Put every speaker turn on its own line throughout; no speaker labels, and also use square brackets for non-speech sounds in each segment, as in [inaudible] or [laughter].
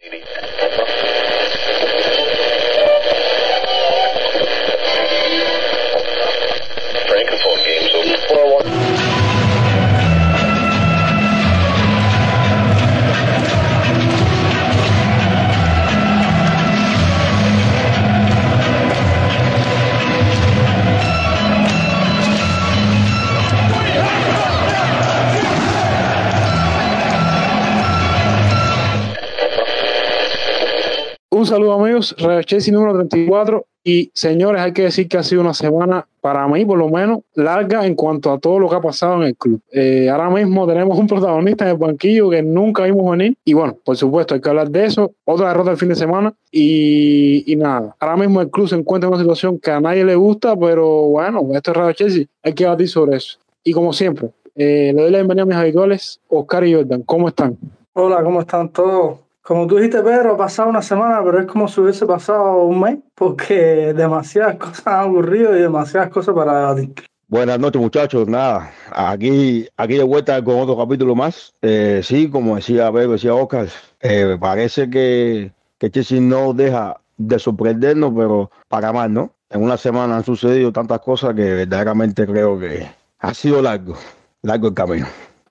Un amigos, Radio Chelsea número 34 y señores, hay que decir que ha sido una semana para mí por lo menos larga en cuanto a todo lo que ha pasado en el club. Eh, ahora mismo tenemos un protagonista en el banquillo que nunca vimos venir y bueno, por supuesto hay que hablar de eso, otra derrota el fin de semana y, y nada, ahora mismo el club se encuentra en una situación que a nadie le gusta, pero bueno, esto es Radio Chelsea, hay que debatir sobre eso. Y como siempre, eh, le doy la bienvenida a mis habituales, Oscar y Jordan, ¿cómo están?
Hola, ¿cómo están todos? Como tú dijiste, Pedro, ha pasado una semana, pero es como si hubiese pasado un mes, porque [laughs] demasiadas cosas han ocurrido y demasiadas cosas para debatir.
Buenas noches, muchachos. Nada, aquí, aquí de vuelta con otro capítulo más. Eh, sí, como decía Pedro, decía Oscar, eh, parece que, que Chelsea no deja de sorprendernos, pero para mal, ¿no? En una semana han sucedido tantas cosas que verdaderamente creo que ha sido largo, largo el camino.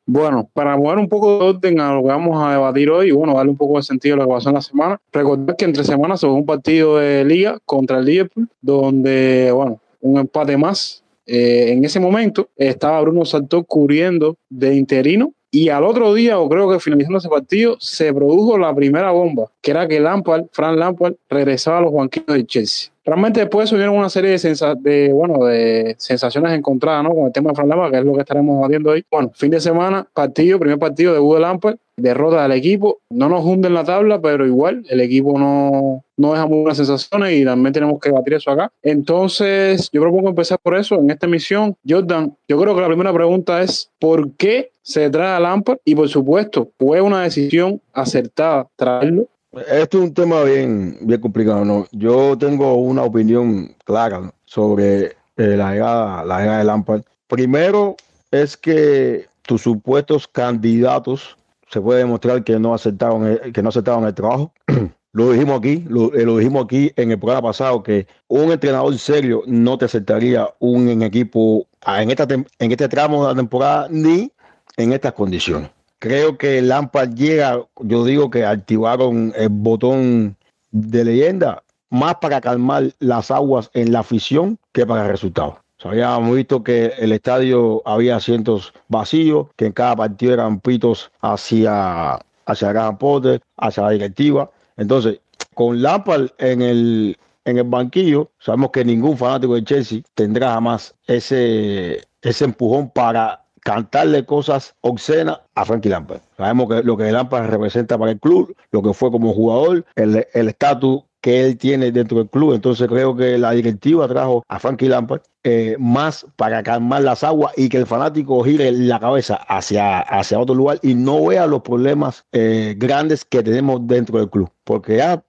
Bueno, para mover un poco de orden a lo que vamos a debatir hoy y bueno, darle un poco de sentido a lo que pasó en la semana, recordar que entre semanas se un partido de liga contra el Liverpool, donde, bueno, un empate más. Eh, en ese momento estaba Bruno Saltó cubriendo de interino y al otro día, o creo que finalizando ese partido, se produjo la primera bomba, que era que Lampard, Fran Lampard, regresaba a los banquillos de Chelsea. Realmente después subieron una serie de, bueno, de sensaciones encontradas, ¿no? Con el tema de Fran Lampard, que es lo que estaremos debatiendo hoy. Bueno, fin de semana, partido, primer partido de Hugo Lampard, derrota del equipo. No nos hunde en la tabla, pero igual el equipo no, no deja muy buenas sensaciones y también tenemos que debatir eso acá. Entonces, yo propongo empezar por eso en esta emisión. Jordan, yo creo que la primera pregunta es: ¿por qué se trae a Lampard? Y por supuesto, ¿fue una decisión acertada traerlo?
Esto es un tema bien, bien complicado, ¿no? Yo tengo una opinión clara sobre eh, la, llegada, la de Lampard. Primero es que tus supuestos candidatos se puede demostrar que no aceptaron el, que no aceptaron el trabajo. [clears throat] lo dijimos aquí, lo, eh, lo, dijimos aquí en el programa pasado que un entrenador serio no te aceptaría un equipo en esta en este tramo de la temporada ni en estas condiciones. Creo que Lampard llega, yo digo que activaron el botón de leyenda más para calmar las aguas en la afición que para el resultado. O habíamos visto que el estadio había asientos vacíos, que en cada partido eran pitos hacia, hacia Gran Potter, hacia la directiva. Entonces, con Lampard en el, en el banquillo, sabemos que ningún fanático de Chelsea tendrá jamás ese, ese empujón para cantarle cosas obscenas a Frankie Lampard. Sabemos que lo que Lampard representa para el club, lo que fue como jugador, el estatus que él tiene dentro del club. Entonces creo que la directiva trajo a Frankie Lampard eh, más para calmar las aguas y que el fanático gire la cabeza hacia, hacia otro lugar y no vea los problemas eh, grandes que tenemos dentro del club. Porque ya,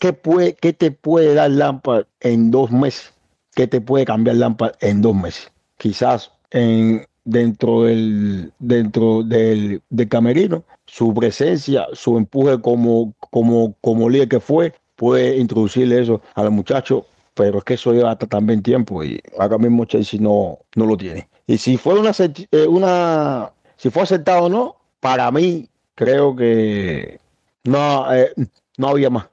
¿qué, puede, ¿qué te puede dar Lampard en dos meses? ¿Qué te puede cambiar Lampard en dos meses? Quizás en, dentro del dentro del, del, camerino su presencia su empuje como como como líder que fue puede introducirle eso a los muchachos pero es que eso lleva también tiempo y ahora mismo Chelsea no no lo tiene y si fue una una si fue aceptado o no para mí creo que no eh, no había más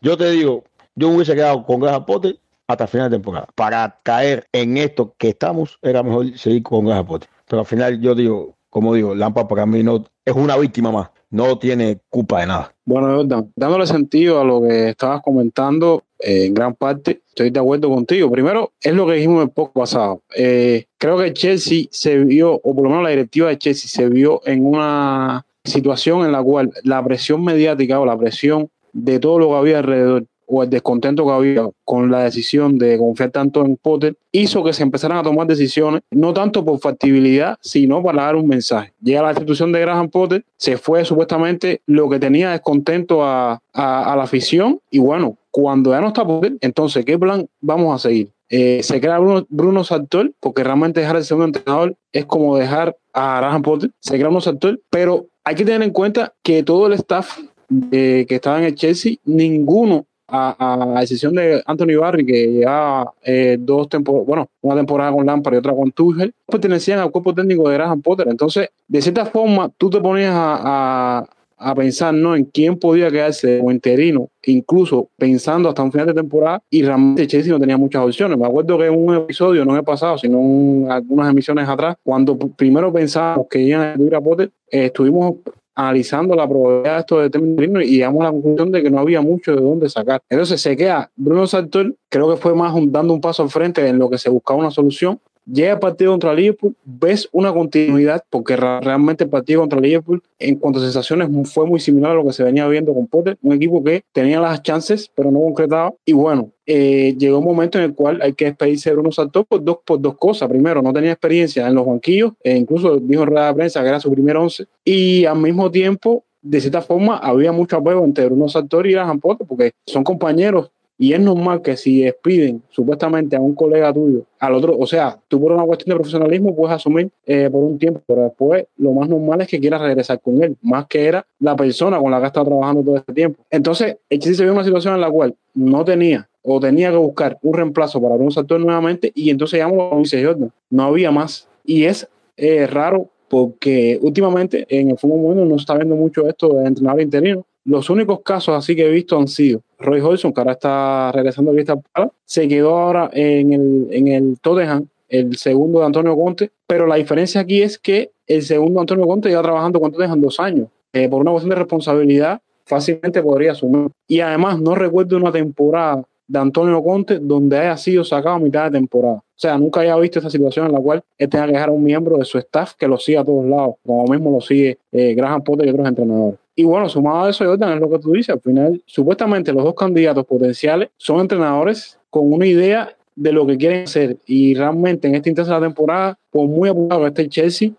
yo te digo yo hubiese quedado con Graham Potter hasta final de temporada. Para caer en esto que estamos, era mejor seguir con Graham Potter. Pero al final yo digo, como digo, Lampa para mí no es una víctima más, no tiene culpa de nada.
Bueno, dándole sentido a lo que estabas comentando, eh, en gran parte estoy de acuerdo contigo. Primero, es lo que dijimos el poco pasado. Eh, creo que Chelsea se vio, o por lo menos la directiva de Chelsea se vio en una situación en la cual la presión mediática o la presión de todo lo que había alrededor o el descontento que había con la decisión de confiar tanto en Potter hizo que se empezaran a tomar decisiones, no tanto por factibilidad, sino para dar un mensaje. Llega la institución de Graham Potter, se fue supuestamente lo que tenía descontento a, a, la afición y bueno, cuando ya no está Potter, entonces, ¿qué plan vamos a seguir? Eh, se crea Bruno, Bruno Sartor, porque realmente dejar el segundo entrenador es como dejar a Graham Potter, se crea Bruno Sartor, pero hay que tener en cuenta que todo el staff que estaba en el Chelsea, ninguno a, a excepción de Anthony Barry, que llevaba eh, dos temporadas, bueno, una temporada con Lampard y otra con Tuchel, pertenecían al cuerpo técnico de Graham Potter. Entonces, de cierta forma, tú te ponías a, a, pensar ¿no? en quién podía quedarse o interino, incluso pensando hasta un final de temporada, y realmente Chelsea no tenía muchas opciones. Me acuerdo que en un episodio, no en el pasado, sino en algunas emisiones atrás, cuando primero pensábamos que iban a ir a Potter, eh, estuvimos analizando la probabilidad de esto de término y llegamos a la conclusión de que no había mucho de dónde sacar. Entonces se queda Bruno Sartor, creo que fue más dando un paso al frente en lo que se buscaba una solución. Llega el partido contra Liverpool, ves una continuidad, porque realmente el partido contra Liverpool, en cuanto a sensaciones, fue muy similar a lo que se venía viendo con Potter, un equipo que tenía las chances, pero no concretaba. Y bueno, eh, llegó un momento en el cual hay que despedirse de Bruno Sartor por dos, por dos cosas. Primero, no tenía experiencia en los banquillos, e incluso dijo en rueda de prensa que era su primer once, y al mismo tiempo, de cierta forma, había mucho apego entre Bruno Sartor y Graham Potter, porque son compañeros y es normal que si despiden supuestamente a un colega tuyo, al otro, o sea, tú por una cuestión de profesionalismo puedes asumir eh, por un tiempo, pero después lo más normal es que quieras regresar con él, más que era la persona con la que ha estado trabajando todo este tiempo. Entonces, el se vio una situación en la cual no tenía o tenía que buscar un reemplazo para un actor nuevamente y entonces ya como dice Jordan, no había más. Y es eh, raro porque últimamente en el fútbol mundo no se está viendo mucho esto de entrenador interino. Los únicos casos así que he visto han sido Roy Hodgson, que ahora está regresando a Vista se quedó ahora en el, en el Tottenham, el segundo de Antonio Conte, pero la diferencia aquí es que el segundo Antonio Conte lleva trabajando con Tottenham dos años. Eh, por una cuestión de responsabilidad, fácilmente podría asumir. Y además no recuerdo una temporada de Antonio Conte donde haya sido sacado a mitad de temporada. O sea, nunca haya visto esta situación en la cual él tenga que dejar a un miembro de su staff que lo siga a todos lados, como mismo lo sigue eh, Graham Potter y otros entrenadores. Y bueno, sumado a eso, Jordan, es lo que tú dices. Al final, supuestamente los dos candidatos potenciales son entrenadores con una idea de lo que quieren hacer. Y realmente en esta de la temporada, por muy apurado que esté el Chelsea,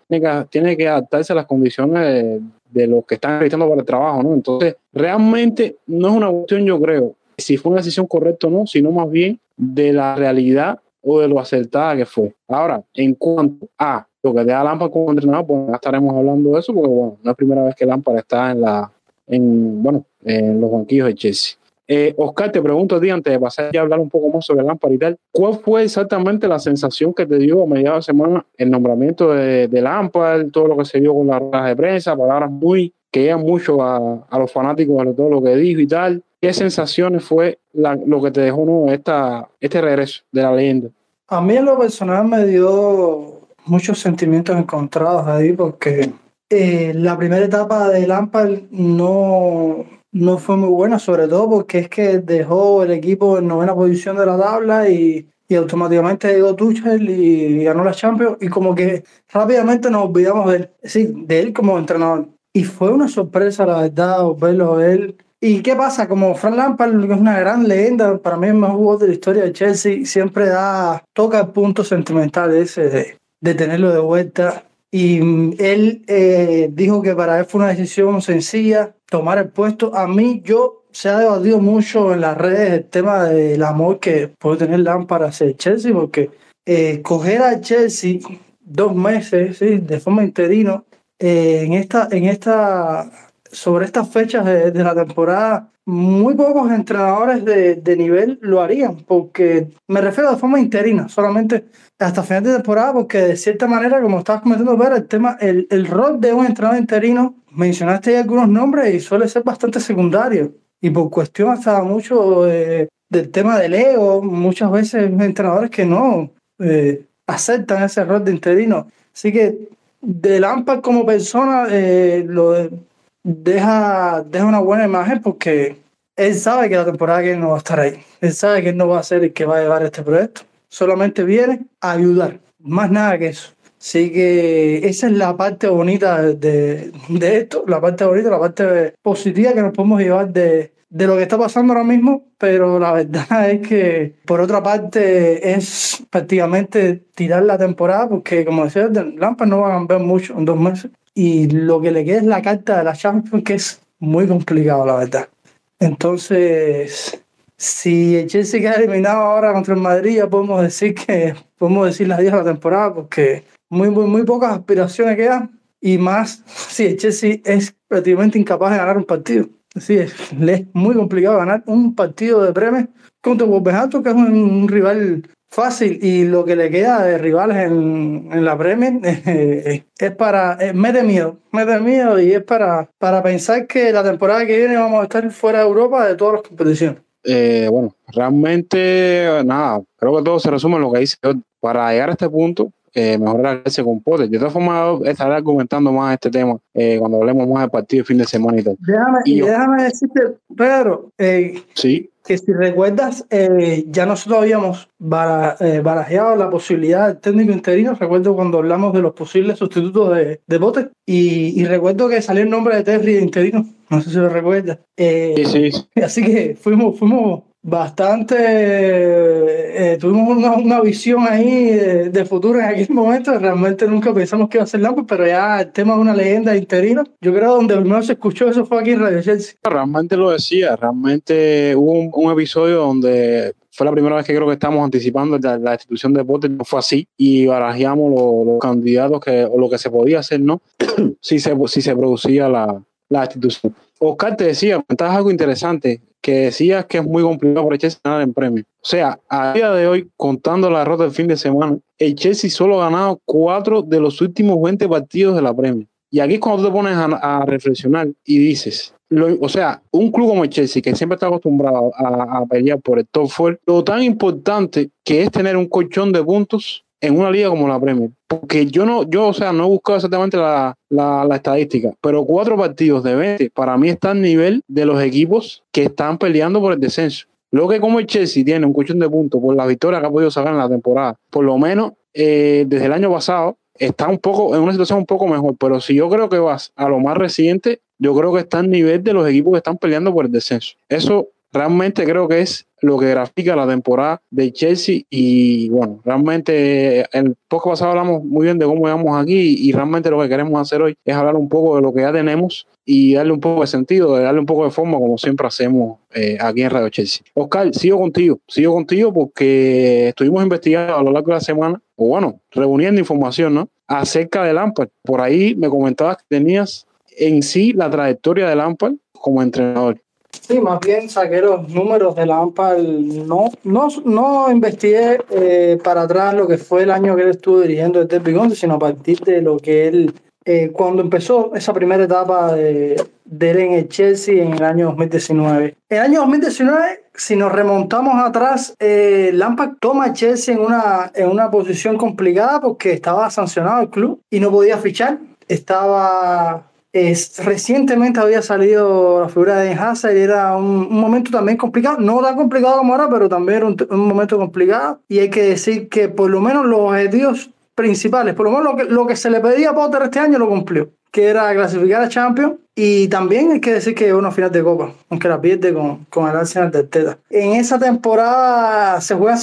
tiene que, adaptarse a las condiciones de, los que están realizando para el trabajo, ¿no? Entonces, realmente no es una cuestión, yo creo, si fue una decisión correcta o no, sino más bien de la realidad o de lo acertada que fue. Ahora, en cuanto a lo que da Lampard como entrenador, pues ya estaremos hablando de eso, porque bueno, no es la primera vez que Lampard está en la, en, bueno, en los banquillos de Chelsea. Eh, Oscar, te pregunto a ti, antes de pasar ya hablar un poco más sobre Lampard y tal, ¿cuál fue exactamente la sensación que te dio a mediados de semana el nombramiento de, de Lampard, todo lo que se vio con las ruedas de prensa, palabras muy que llegan mucho a, a los fanáticos de todo lo que dijo y tal? ¿Qué sensaciones fue lo que te dejó ¿no? Esta, este regreso de la leyenda?
A mí en lo personal me dio muchos sentimientos encontrados ahí porque eh, la primera etapa de Lampard no, no fue muy buena, sobre todo porque es que dejó el equipo en novena posición de la tabla y, y automáticamente llegó Tuchel y ganó la Champions y como que rápidamente nos olvidamos de él, sí, de él como entrenador. Y fue una sorpresa, la verdad, verlo a él. ¿Y qué pasa? Como Frank Lampard, es una gran leyenda, para mí es más jugador de la historia de Chelsea, siempre da, toca el punto sentimental ese de, de tenerlo de vuelta. Y mm, él eh, dijo que para él fue una decisión sencilla tomar el puesto. A mí, yo se ha debatido mucho en las redes el tema del amor que puede tener Lampard hacia el Chelsea, porque eh, coger a Chelsea dos meses ¿sí? de forma interino eh, en esta, en esta, sobre estas fechas de la temporada muy pocos entrenadores de, de, nivel lo harían, porque me refiero de forma interina, solamente hasta final de temporada, porque de cierta manera, como estabas comentando, ver el tema, el, el rol de un entrenador interino, mencionaste ahí algunos nombres y suele ser bastante secundario. Y por cuestión hasta mucho del tema del ego, muchas veces entrenadores que no eh, aceptan ese rol de interino. Así que de Lampard como persona eh, lo deja, deja una buena imagen porque él sabe que la temporada que él no va a estar ahí. Él sabe que él no va a ser el que va a llevar este proyecto. Solamente viene a ayudar, más nada que eso. Así que esa es la parte bonita de, de esto, la parte bonita, la parte positiva que nos podemos llevar de, de lo que está pasando ahora mismo, pero la verdad [laughs] es que por otra parte es prácticamente tirar la temporada porque como decía, Lampard no va a cambiar mucho en dos meses y lo que le queda es la carta de la Champions, que es muy complicado, la verdad. Entonces, si el Chelsea queda eliminado ahora contra el Madrid, ya podemos decir que podemos decir adiós a la temporada, porque muy, muy, muy pocas aspiraciones quedan, y más si el Chelsea es prácticamente incapaz de ganar un partido. Sí, es, es muy complicado ganar un partido de premios contra Wolverhampton, que es un, rival fácil y lo que le queda de rivales en, en la Premier [laughs] eh, es para, eh, mete miedo, mete miedo y es para, para pensar que la temporada que viene vamos a estar fuera de Europa de todas las competiciones.
Eh, bueno, realmente nada, creo que todo se resume en lo que dice. Para llegar a este punto, eh, mejorar ese compote. De todas formas, estaré argumentando más este tema eh, cuando hablemos más del partido de fin de semana y tal.
Déjame, y déjame decirte, Pedro, eh,
sí.
Que si recuerdas, eh, ya nosotros habíamos barajeado la posibilidad del técnico interino. Recuerdo cuando hablamos de los posibles sustitutos de, de Bote y, y, recuerdo que salió el nombre de Terry de interino. No sé si lo recuerdas.
sí, sí. [laughs]
Así que fuimos, fuimos bastante, eh, tuvimos una, una, visión ahí de, futuro en aquel momento, realmente nunca pensamos que iba a ser Lampard, pero ya el tema de una leyenda interina, yo creo donde primero se escuchó eso fue aquí en Radio Chelsea.
Realmente lo decía, realmente hubo un, un episodio donde fue la primera vez que creo que estamos anticipando la, la institución de Potter, no fue así, y barajeamos los, los candidatos que, o lo que se podía hacer, ¿no? [clears throat] si, se, si se producía la, la institución. Oscar te decía, comentabas algo interesante, que decías que es muy complicado para el Chelsea ganar en premio. O sea, a día de hoy, contando la derrota del fin de semana, el Chelsea solo ha ganado cuatro de los últimos 20 partidos de la premio. Y aquí es cuando te pones a, a reflexionar y dices, lo, o sea, un club como el Chelsea, que siempre está acostumbrado a, a pelear por el top 4, lo tan importante que es tener un colchón de puntos en una liga como la Premier. Porque yo no, yo, o sea, no he buscado exactamente la, la, estadística, pero cuatro partidos de 20 para mí está al nivel de los equipos que están peleando por el descenso. Luego que como el Chelsea tiene un colchón de puntos por la victoria que ha podido sacar en la temporada, por lo menos eh, desde el año pasado, está un poco en una situación un poco mejor. Pero si yo creo que vas a lo más reciente, yo creo que está al nivel de los equipos que están peleando por el descenso. Eso realmente creo que es lo que grafica la temporada de Chelsea y bueno, realmente el poco pasado hablamos muy bien de cómo llegamos aquí y realmente lo que queremos hacer hoy es hablar un poco de lo que ya tenemos y darle un poco de sentido, darle un poco de forma como siempre hacemos eh, aquí en Radio Chelsea. Oscar, sigo contigo, sigo contigo porque estuvimos investigando a lo largo de la semana, o bueno, reuniendo información. Acerca de Lampard. Por ahí me comentabas que tenías en sí la trayectoria de Lampard como entrenador.
Sí, más bien saqué los números de la. No, no, no investigué eh, para atrás lo que fue el año que él estuvo dirigiendo el Derby sino a partir de lo que él, eh, cuando empezó esa primera etapa de, de él en el Chelsea en el año 2019. En el año 2019, si nos remontamos atrás, eh, Lampard toma a Chelsea en una, en una posición complicada porque estaba sancionado el club y no podía fichar. Estaba es, recientemente había salido la figura de Hazard y era un, un, momento también complicado, no tan complicado como ahora, pero también era un, un, momento complicado. Y hay que decir que por lo menos los objetivos principales, por lo menos lo que, lo que se le pedía a Potter este año lo cumplió, que era clasificar a Champions. Y también hay que decir que es una final de Copa, aunque la pierde con, con el Arsenal de Teta. En esa temporada se juega,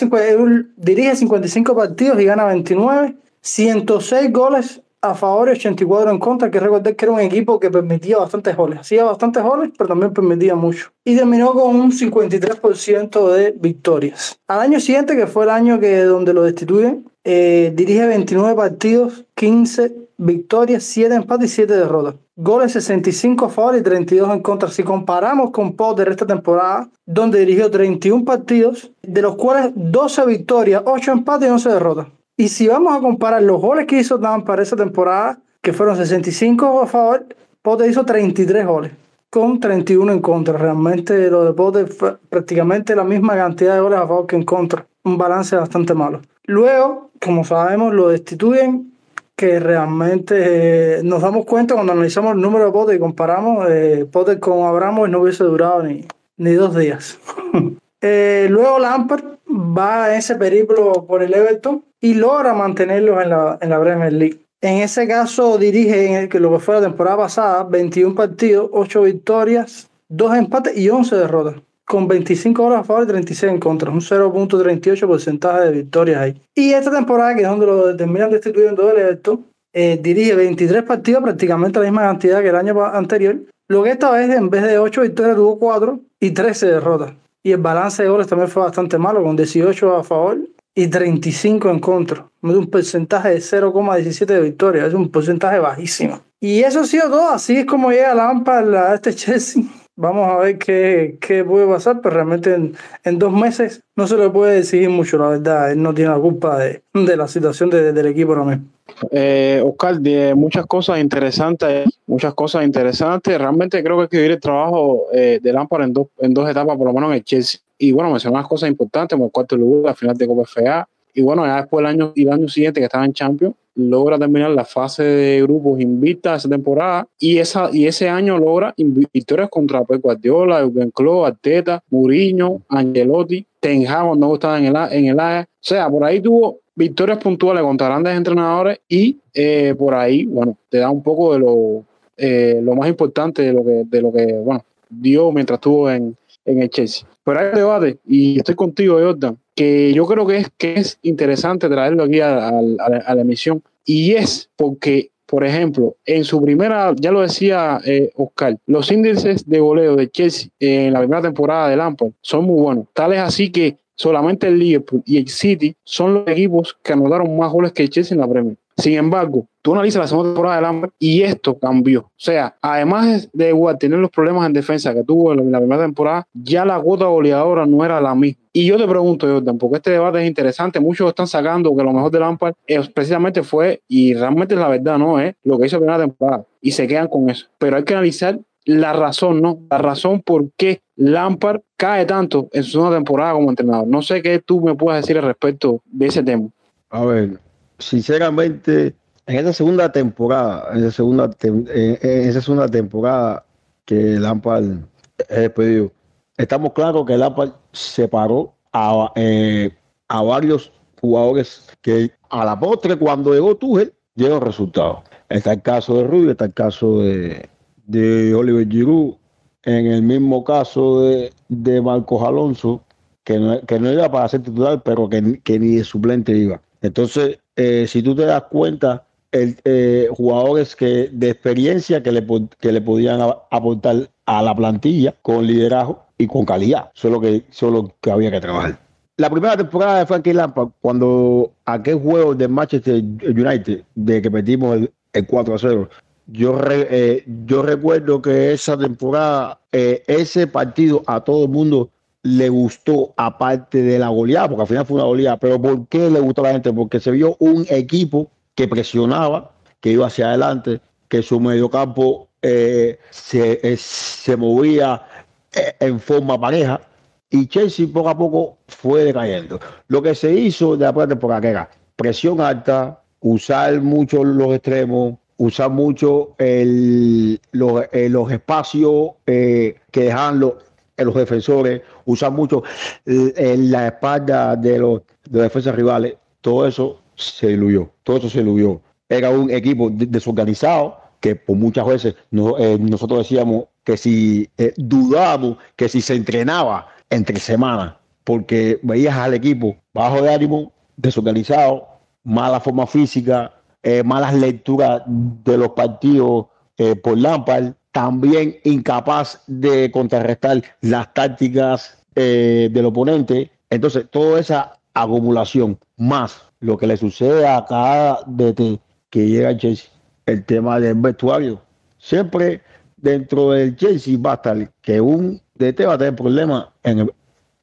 dirige 55 partidos y gana 29, 106 goles a favor y 84 en contra. Que recordar que era un equipo que permitía bastantes goles. Hacía bastantes goles, pero también permitía mucho. Y terminó con un 53% de victorias. Al año siguiente, que fue el año que donde lo destituyen, eh, dirige 29 partidos, 15 victorias, 7 empates y 7 derrotas. Goles 65 a favor y 32 en contra. Si comparamos con Potter esta temporada, donde dirigió 31 partidos, de los cuales 12 victorias, 8 empates y 11 derrotas. Y si vamos a comparar los goles que hizo Dan para esa temporada, que fueron 65 a favor, Potter hizo 33 goles, con 31 en contra. Realmente lo de Potter fue prácticamente la misma cantidad de goles a favor que en contra. Un balance bastante malo. Luego, como sabemos, lo destituyen, que realmente eh, nos damos cuenta cuando analizamos el número de Potter y comparamos, eh, Potter con Abramos no hubiese durado ni, ni dos días. [laughs] eh, luego Lampard va a ese periplo por el Everton y logra mantenerlos en la, en la Premier League. En ese caso dirige en el, que lo que fue la temporada pasada 21 partidos, 8 victorias, 2 empates y 11 derrotas, con 25 goles a favor y 36 en contra, un 0.38% de victorias ahí. Y esta temporada, que es donde lo terminan destituyendo del Everton, eh, dirige 23 partidos, prácticamente la misma cantidad que el año anterior, lo que esta vez en vez de 8 victorias tuvo 4 y 13 derrotas. Y el balance de goles también fue bastante malo, con 18 a favor y 35 en contra. Un porcentaje de 0,17 de victoria. Es un porcentaje bajísimo. Y eso ha sido todo. Así es como llega Lampard a este Chelsea. Vamos a ver qué, qué puede pasar, pero realmente en, en, dos meses no se le puede decir mucho, la verdad. Él no tiene la culpa de, de la situación de, del equipo ahora mismo.
Eh, Oscar, de muchas cosas interesantes, muchas cosas interesantes. Realmente creo que hay que vivir el trabajo eh, de Lampard en dos, en dos etapas, por lo menos en el Chelsea. Y bueno, mencionó unas cosas importantes, como el cuarto lugar, la final de Copa FA. Y bueno, ya después el año, y el año siguiente que estaba en Champions, logra terminar la fase de grupos invicta esa temporada y, esa, y ese año logra victorias contra Pep Guardiola, Jürgen Klopp, Arteta, Mourinho, Angelotti, Ten Hag no estaba en el, en el. O sea, por ahí tuvo victorias puntuales contra grandes entrenadores y eh, por ahí, bueno, te da un poco de lo, eh, lo más importante de lo que, de lo que, bueno, dio mientras estuvo en, en el Chelsea. Pero hay un debate, y estoy contigo, Jordan, que yo creo que es, que es interesante traerlo aquí a, a, a la emisión, y es porque, por ejemplo, en su primera, ya lo decía eh, Oscar, los índices de goleo de Chelsea en la primera temporada de Lampard son muy buenos. Tal es así que solamente el Liverpool y el City son los equipos que anotaron más goles que el Chelsea en la Premier. Sin embargo, tú analizas la segunda temporada del Lampard y esto cambió. O sea, además de igual tener los problemas en defensa que tuvo en la primera temporada, ya la cuota goleadora no era la misma. Y yo te pregunto, Jordan, porque este debate es interesante, muchos están sacando que lo mejor de Lampard es, precisamente fue, y realmente es la verdad, ¿no? Es lo que hizo la primera temporada. Y se quedan con eso. Pero hay que analizar la razón, ¿no? La razón por qué Lampard cae tanto en su segunda temporada como entrenador. No sé qué tú me puedes decir al respecto de ese tema.
A ver, sinceramente, en esa segunda temporada, en esa segunda, en esa temporada que Lampard es despedido, estamos claros que Lampard separó a, eh, a varios jugadores que a la postre, cuando llegó Tuchel, llegó resultados. Está el caso de Rubio, está el caso de, de Oliver Giroud, en el mismo caso de, de Marcos Alonso, que no, que no iba para ser titular, pero que, que ni de suplente iba. Entonces, eh, si tú te das cuenta, el, eh, jugadores que de experiencia que le, que le podían aportar a la plantilla con liderazgo y con calidad. Eso es lo que, solo que había que trabajar. La primera temporada de Frankie Lampard, cuando aquel juego de Manchester United, de que metimos el, el 4 a 0, yo, eh, yo recuerdo que esa temporada, ese partido a todo el mundo le gustó, aparte de la goleada, porque al final fue una goleada. Pero ¿por qué le gustó a la gente? Porque se vio un equipo que presionaba, que iba hacia adelante, que su mediocampo eh, se, eh, se movía eh, en forma pareja. Y Chelsea poco a poco fue decayendo. Lo que se hizo de la primera temporada era presión alta, usar mucho los extremos, usar mucho el, los, eh, los, espacios que dejan los, los, defensores, usar mucho en la espalda de los, de defensas rivales. Todo eso se diluyó, todo eso se diluyó. Era un equipo desorganizado que por muchas veces no, eh, nosotros decíamos que si eh, dudábamos que si se entrenaba entre semanas, porque veías al equipo bajo de ánimo, desorganizado, mala forma física, eh, malas lecturas de los partidos eh, por Lampard, también incapaz de contrarrestar las tácticas eh, del oponente. Entonces, toda esa acumulación, más lo que le sucede a cada DT que llega a Chelsea, el tema del vestuario. Siempre dentro del Chelsea va a estar que un DT va a tener problemas en el,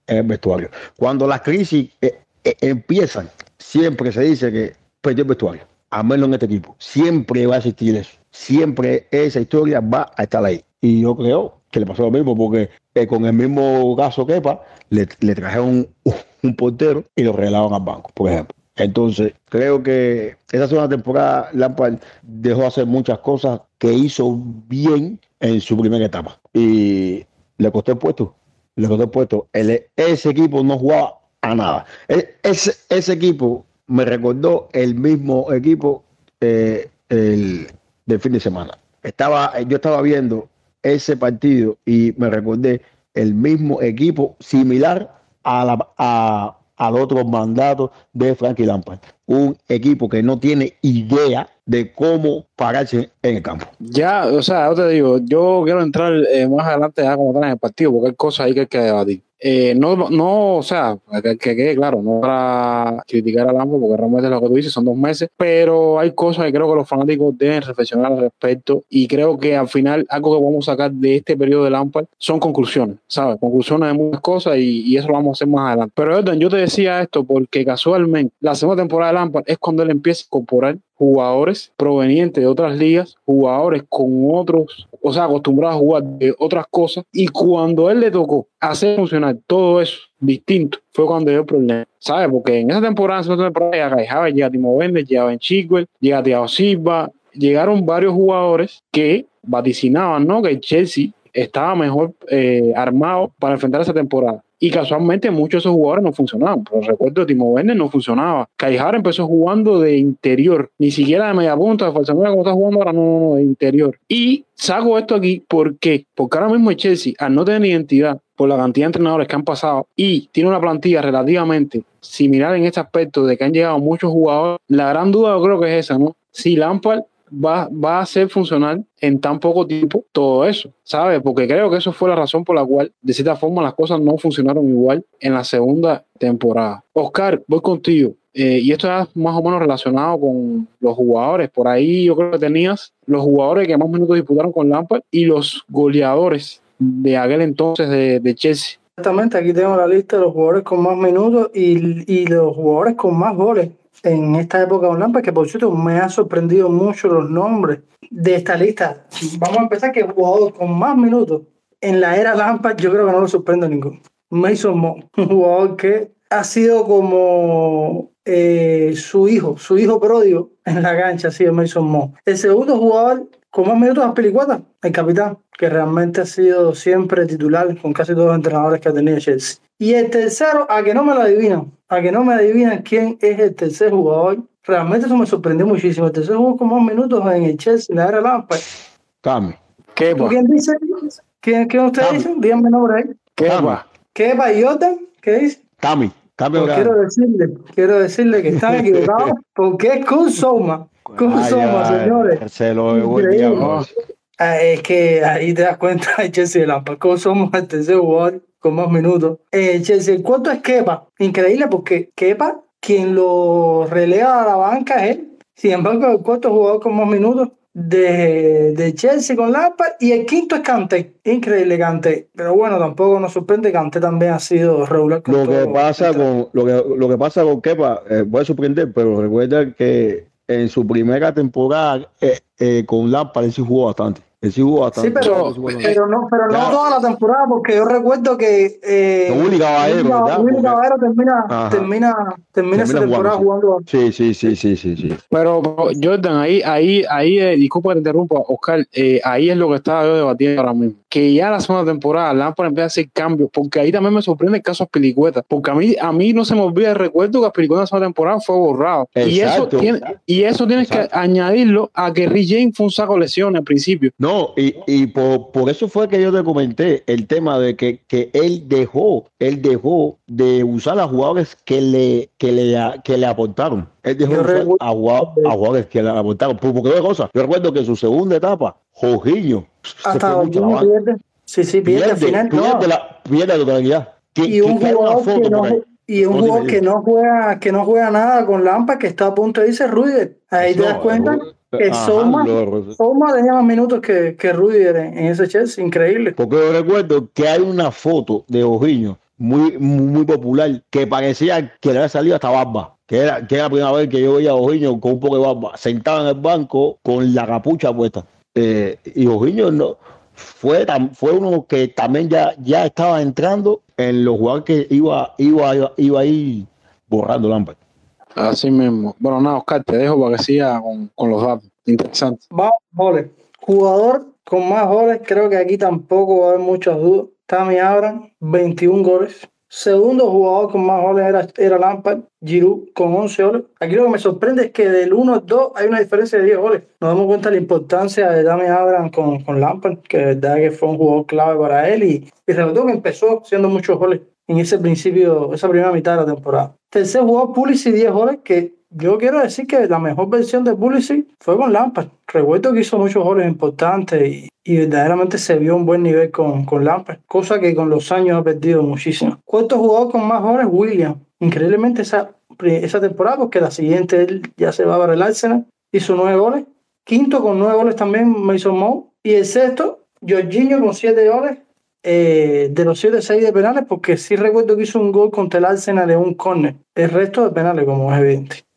en el vestuario. Cuando las crisis eh, eh, empiezan, siempre se dice que perdió el vestuario al menos en este equipo. Siempre va a existir eso. Siempre esa historia va a estar ahí. Y yo creo que le pasó lo mismo porque eh, con el mismo caso Kepa le, le trajeron un, un, portero y lo regalaron al banco, por ejemplo. Entonces, creo que esa segunda temporada Lampard dejó hacer muchas cosas que hizo bien en su primera etapa. Y le costó el puesto. Le costó el puesto. Ese equipo no jugaba a nada. E, ese, ese equipo me recordó el mismo equipo eh, el, del fin de semana. Estaba, yo estaba viendo ese partido y me recordé el mismo equipo similar a, la, a al otro mandato de Frankie Lampard. Un equipo que no tiene idea de cómo pararse en el campo.
Ya, o sea, yo te digo, yo quiero entrar eh, más adelante ya como en el partido, porque hay cosas ahí que hay que debatir. Eh, no, no, o sea, que quede claro, no para criticar a Lampard, porque realmente lo que tú dices son dos meses, pero hay cosas que creo que los fanáticos deben reflexionar al respecto y creo que al final algo que vamos a sacar de este periodo de Lampard son conclusiones, ¿sabes? Conclusiones de muchas cosas y, eso lo vamos a hacer más adelante. Pero Jordan, yo te decía esto porque casualmente la segunda temporada de Lampard es cuando él empieza a incorporar jugadores provenientes de otras ligas, jugadores con otros, o sea, acostumbrados a jugar de otras cosas. Y cuando él le tocó hacer funcionar todo eso distinto, fue cuando dio el problema. ¿Sabes? Porque en esa temporada, en esa temporada, llega llega Timo Werner, llega Ben Chigwell, llega Thiago Silva, llegaron varios jugadores que vaticinaban, ¿no? Que Chelsea estaba mejor eh, armado para enfrentar esa temporada. Y casualmente muchos de esos jugadores no funcionaban. Pero recuerdo Timo Werner no funcionaba. Caijara empezó jugando de interior, ni siquiera de media punta, de falsa como está jugando ahora, no, no, de interior. Y saco esto aquí ¿por porque ahora mismo el Chelsea, al no tener identidad por la cantidad de entrenadores que han pasado y tiene una plantilla relativamente similar en este aspecto de que han llegado muchos jugadores, la gran duda yo creo que es esa, ¿no? Si Lampard va, va a hacer funcionar en tan poco tiempo todo eso, ¿sabes? Porque creo que eso fue la razón por la cual, de cierta forma, las cosas no funcionaron igual en la segunda temporada. Oscar, voy contigo. Eh, y esto es más o menos relacionado con los jugadores. Por ahí yo creo que tenías los jugadores que más minutos disputaron con Lampard y los goleadores de aquel entonces de, de Chelsea.
Exactamente, aquí tengo la lista de los jugadores con más minutos y, y los jugadores con más goles en esta época con Lampard, que por cierto me ha sorprendido mucho los nombres de esta lista. Vamos a empezar que jugador con más minutos en la era Lampard, yo creo que no lo sorprende ninguno. Mason Mo, [laughs] un jugador que ha sido como eh, su hijo, su hijo pródigo en la cancha, ha sido Mason Mo. El segundo jugador con más minutos de Pelicuata, el capitán, que realmente ha sido siempre titular con casi todos los entrenadores que ha tenido Chelsea. Y el tercero, a que no me lo adivinan, a que no me adivinan quién es el tercer jugador. Realmente eso me sorprendió muchísimo. El tercer jugador con más minutos en el Chelsea, la era Lampard.
Cami.
¿Qué
¿Quién dice? ¿Quién, quién ustedes dicen? Díganme nombre ahí.
¿Qué
va? ¿Y Jordan? ¿Qué dice?
Cami.
Pues quiero decirle, quiero decirle que están equivocados [laughs] porque es con Soma. Con Soma, señores.
Se lo
ah, Es que ahí te das cuenta [laughs] de Chelsea Lampard. Con Soma, el tercer jugador con más minutos. Eh, Chelsea, ¿cuánto es Kepa? Increíble porque Kepa, quien lo releva a la banca es él. Sin embargo, el cuarto jugador con más minutos de, de Chelsea con Lampard y el quinto es Kante. Increíble Kante. Pero bueno, tampoco nos sorprende. Kante también ha sido regular.
Con lo, que pasa con, lo, que, lo que pasa con Kepa eh, puede sorprender, pero recuerda que en su primera temporada eh, eh, con Lampard él sí jugó bastante.
Sí, pero, pero no, pero no toda la temporada, porque yo recuerdo que eh,
Willy Caballero,
Willy Caballero termina, termina, termina, esa temporada jugando.
Sí, sí, sí, sí, sí, sí.
Pero Jordan, ahí, ahí, ahí, eh, disculpa que te interrumpa, Oscar, eh, ahí es lo que estaba yo debatiendo ahora mismo. Que ya la segunda temporada Lampard empieza a hacer cambios, porque ahí también me sorprende el caso de Pelicueta, porque a mí, a mí no se me olvida el recuerdo que Pelicueta en la segunda temporada fue borrado. y eso, tiene, y eso tienes que añadirlo a que Rick James fue un saco de lesiones al principio.
No, y, y por, por, eso fue que yo te comenté el tema de que, que él dejó, él dejó de usar a jugadores que le, que le, que le aportaron. Él dejó de usar a, jugadores, que le aportaron. Por, porque cosa, yo recuerdo que en su segunda etapa, Jorginho
hasta Jorginho pierde. Sí, sí, pierde, al final.
Pierde, no. la, pierde la totalidad.
Y un jugador que no, y un jugador que no juega, que no juega nada con Lampa, que está a punto de irse Ruider. Ahí te das cuenta que Soma, Soma, tenía más minutos que, que Rudiger en, ese Chelsea, increíble.
Porque yo recuerdo que hay una foto de Ojiño muy, muy, popular que parecía que le había salido hasta barba. Que era, que era la primera vez que yo veía a Ojiño con un poco de barba, sentado en el banco con la capucha puesta. Eh, y Ojiño no, fue, fue uno que también ya, ya estaba entrando en los jugadores que iba, iba, iba, iba a ir borrando Lampard.
Así mismo. Bueno, nada, Oscar, te dejo para que siga con, los datos. Interesante.
Vamos, goles. Jugador con más goles, creo que aquí tampoco va a haber muchas dudas. Tammy Abraham, 21 goles. Segundo jugador con más goles era, era Lampard, Giroud con 11 goles. Aquí lo que me sorprende es que del 1 al 2 hay una diferencia de 10 goles. Nos damos cuenta de la importancia de Dami Abraham con, con Lampard, que de verdad que fue un jugador clave para él y, y sobre todo que empezó haciendo muchos goles en ese principio, esa primera mitad de la temporada. Tercer jugador, Pulisic, 10 goles, que yo quiero decir que la mejor versión de Pulisic fue con Lampard. Recuerdo que hizo muchos goles importantes y, verdaderamente se vio un buen nivel con, con Lampard, cosa que con los años ha perdido muchísimo. Cuarto jugador con más goles, William. Increíblemente esa, esa temporada, porque la siguiente él ya se va para el Arsenal, hizo nueve goles. Quinto con nueve goles también Mason Mount. Y el sexto, Jorginho con siete goles. Eh, de los siete, seis de penales, porque sí recuerdo que hizo un gol contra el Arsenal de un córner. El resto de penales, como es evidente.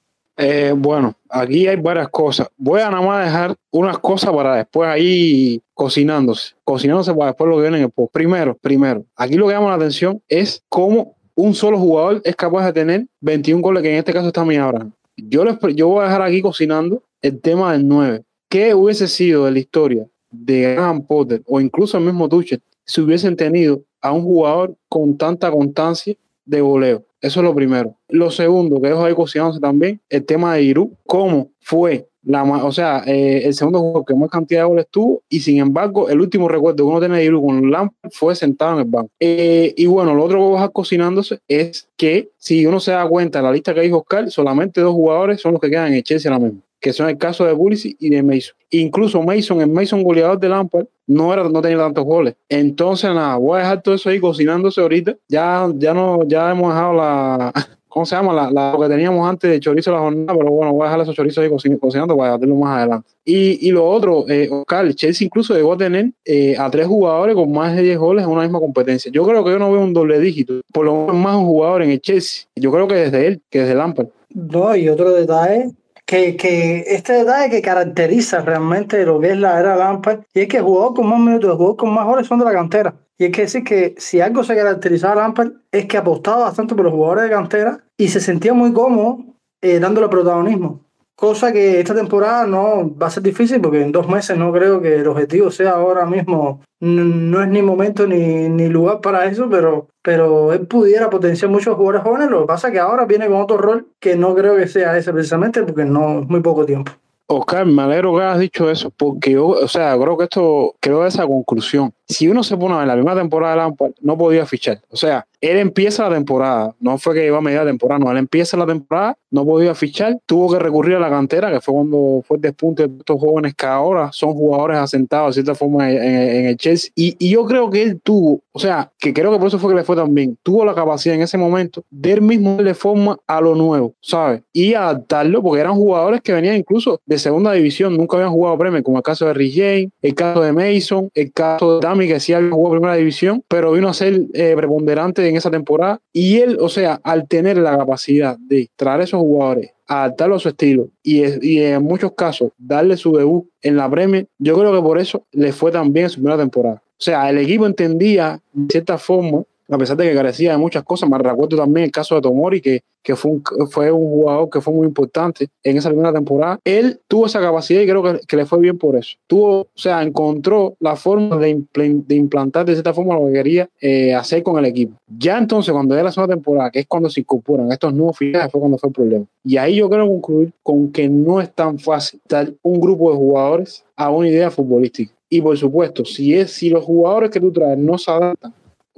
Eh, bueno, aquí hay varias cosas. Voy a nada más dejar unas cosas para después ahí cocinándose. Cocinándose para después lo que viene en el post. Primero, primero, aquí lo que llama la atención es cómo un solo jugador es capaz de tener 21 goles, que en este caso está mi Abraham. Yo, yo voy a dejar aquí cocinando el tema del 9. ¿Qué hubiese sido de la historia de Graham Potter o incluso el mismo Tuchel si hubiesen tenido a un jugador con tanta constancia de goleo? Eso es lo primero. Lo segundo, que dejo ahí cocinándose también, el tema de Irú. ¿Cómo fue la, o sea, eh, el segundo juego que más cantidad de goles tuvo y sin embargo el último recuerdo que uno tiene de Irú con Lampard fue sentado en el banco. Eh, y bueno, lo otro que va a cocinándose es que si uno se da cuenta de la lista que dijo Oscar, solamente dos jugadores son los que quedan en el Chelsea ahora mismo que son el caso de Pulisic y de Mason. Incluso Mason, el Mason goleador de Lampard, no, era, no tenía tantos goles. Entonces, nada, voy a dejar todo eso ahí cocinándose ahorita. Ya, ya, no, ya hemos dejado la, [laughs] ¿cómo se llama? La, lo que teníamos antes de chorizo la jornada, pero bueno, voy a dejar esos chorizos ahí cocinando para debatirlo más adelante. Y, y lo otro, eh, Oscar, Chelsea incluso llegó a tener eh, a tres jugadores con más de 10 goles en una misma competencia. Yo creo que yo no veo un doble dígito, por lo menos más un jugador en el Chelsea. Yo creo que desde él, que desde Lampard.
No, y otro detalle que, que, este detalle que caracteriza realmente lo que es la era Lampard y es que jugó con más minutos, jugó con más goles son de la cantera. Y es que decir que si algo se caracterizaba a Lampard es que apostaba bastante por los jugadores de cantera y se sentía muy cómodo eh, dándole protagonismo. Cosa que esta temporada no va a ser difícil porque en dos meses no creo que el objetivo sea ahora mismo. No es ni momento ni, ni lugar para eso, pero, pero él pudiera potenciar muchos jugadores jóvenes. Lo que pasa es que ahora viene con otro rol que no creo que sea ese precisamente porque no es muy poco tiempo.
Oscar, me alegro que hayas dicho eso, porque yo, o sea, creo que esto, creo esa conclusión. Si uno se pone a ver la misma temporada de Lampard, no podía fichar. O sea, él empieza la temporada, no fue que iba a media temporada, no, él empieza la temporada, no podía fichar, tuvo que recurrir a la cantera, que fue cuando fue el despunte de estos jóvenes que ahora son jugadores asentados de cierta forma en, el Chelsea. Y, y, yo creo que él tuvo, o sea, que creo que por eso fue que le fue tan bien, tuvo la capacidad en ese momento de él mismo darle forma a lo nuevo, ¿sabes? Y adaptarlo, porque eran jugadores que venían incluso de segunda división, nunca habían jugado Premier, como el caso de Rick James, el caso de Mason, el caso de Dami, que sí había jugado primera división, pero vino a ser eh, preponderante en esa temporada. Y él, o sea, al tener la capacidad de traer a esos jugadores, adaptarlo a su estilo y, en muchos casos darle su debut en la Premier, yo creo que por eso le fue tan bien en su primera temporada. O sea, el equipo entendía de cierta forma a pesar de que carecía de muchas cosas. Me recuerdo también el caso de Tomori, que, que fue, un, fue un jugador que fue muy importante en esa primera temporada. Él tuvo esa capacidad y creo que, le fue bien por eso. Tuvo, o sea, encontró la forma de, de implantar de cierta forma lo que quería eh, hacer con el equipo. Ya entonces, cuando era la segunda temporada, que es cuando se incorporan estos nuevos finales, fue cuando fue el problema. Y ahí yo quiero concluir con que no es tan fácil dar un grupo de jugadores a una idea futbolística. Y por supuesto, si, es, si los jugadores que tú traes no se adaptan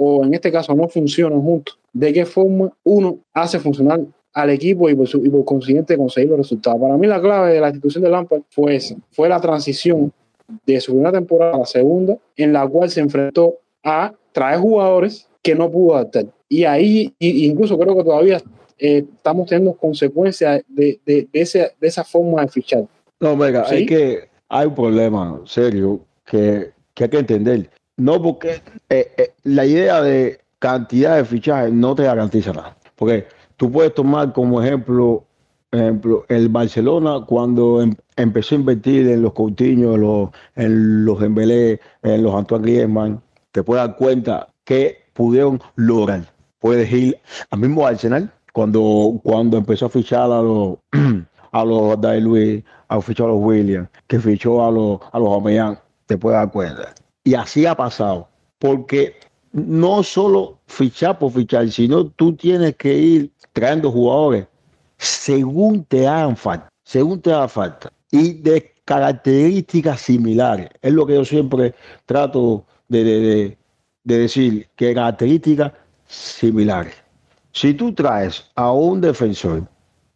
o en este caso no funcionan juntos, ¿de qué forma uno hace funcionar al equipo y por, su, y por consiguiente conseguir los resultados? Para mí la clave de la institución de Lampard fue esa, fue la transición de su primera temporada a la segunda, en la cual se enfrentó a traer jugadores que no pudo adaptar. Y ahí, incluso creo que todavía eh, estamos teniendo consecuencias de, de, de, de, esa forma de fichar.
No, venga, hay que hay un problema serio que, que hay que entender. No, porque eh, eh, la idea de cantidad de fichajes no te garantiza nada. Porque tú puedes tomar como ejemplo, ejemplo el Barcelona cuando em, empezó a invertir en los Coutinho, en los, en los Dembélé, en los Antoine Griezmann, te puedes dar cuenta que pudieron lograr. Puedes ir al mismo Arsenal cuando, cuando empezó a fichar a los [clears throat] a los David Luis, a fichar a los Williams, que fichó a los a los te puedes dar cuenta y así ha pasado, porque no solo fichar por fichar, sino tú tienes que ir trayendo jugadores según te hagan falta, según te haga falta, y de características similares. Es lo que yo siempre trato de, decir, que características similares. Si tú traes a un defensor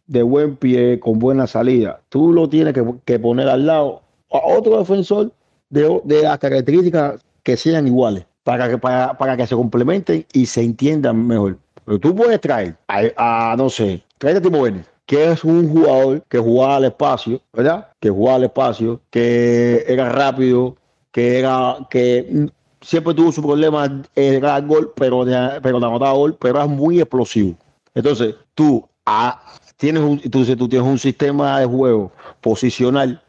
de buen pie, con buena salida, tú lo tienes que, que poner al lado a otro defensor de, de las características que sean iguales para que, para, para que se complementen y se entiendan mejor. Pero tú puedes traer a, no sé, traer a Timo Werner, que es un jugador que jugaba al espacio, ¿verdad? Que jugaba al espacio, que era rápido, que era que siempre tuvo su problema era el gol, pero pero anotaba gol, pero era muy explosivo. Entonces, tú ah, tienes un tú, tú tienes un sistema de juego posicional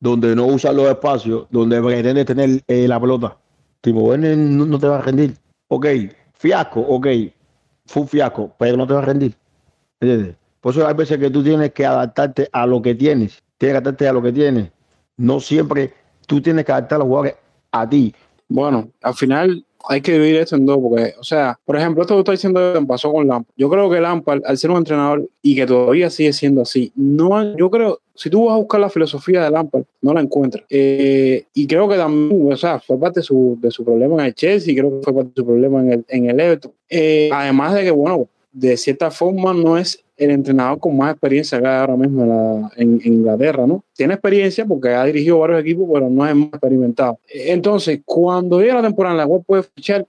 donde no usas los espacios, donde pretendes tener eh, la pelota. Timo Werner no, te va a rendir. Ok, fiasco, ok, fue un fiasco, pero no te va a rendir. Por eso hay veces que tú tienes que adaptarte a lo que tienes. Tienes que adaptarte a lo que tienes. No siempre tú tienes que adaptar a los jugadores a ti.
Bueno, al final hay que dividir esto en dos, porque, o sea, por ejemplo, esto que estoy diciendo pasó con Lampard. Yo creo que Lampard, al ser un entrenador y que todavía sigue siendo así, no, yo creo, si tú vas a buscar la filosofía de Lampard, no la encuentras. Eh, y creo que también, o sea, fue parte de su, de su problema en el Chelsea, creo que fue parte de su problema en el, en el Everton. Eh, además de que, bueno, de cierta forma no es el entrenador con más experiencia que ahora mismo en, Inglaterra, ¿no? Tiene experiencia porque ha dirigido varios equipos, pero no es más experimentado. Entonces, cuando llega la temporada en la cual puede fichar,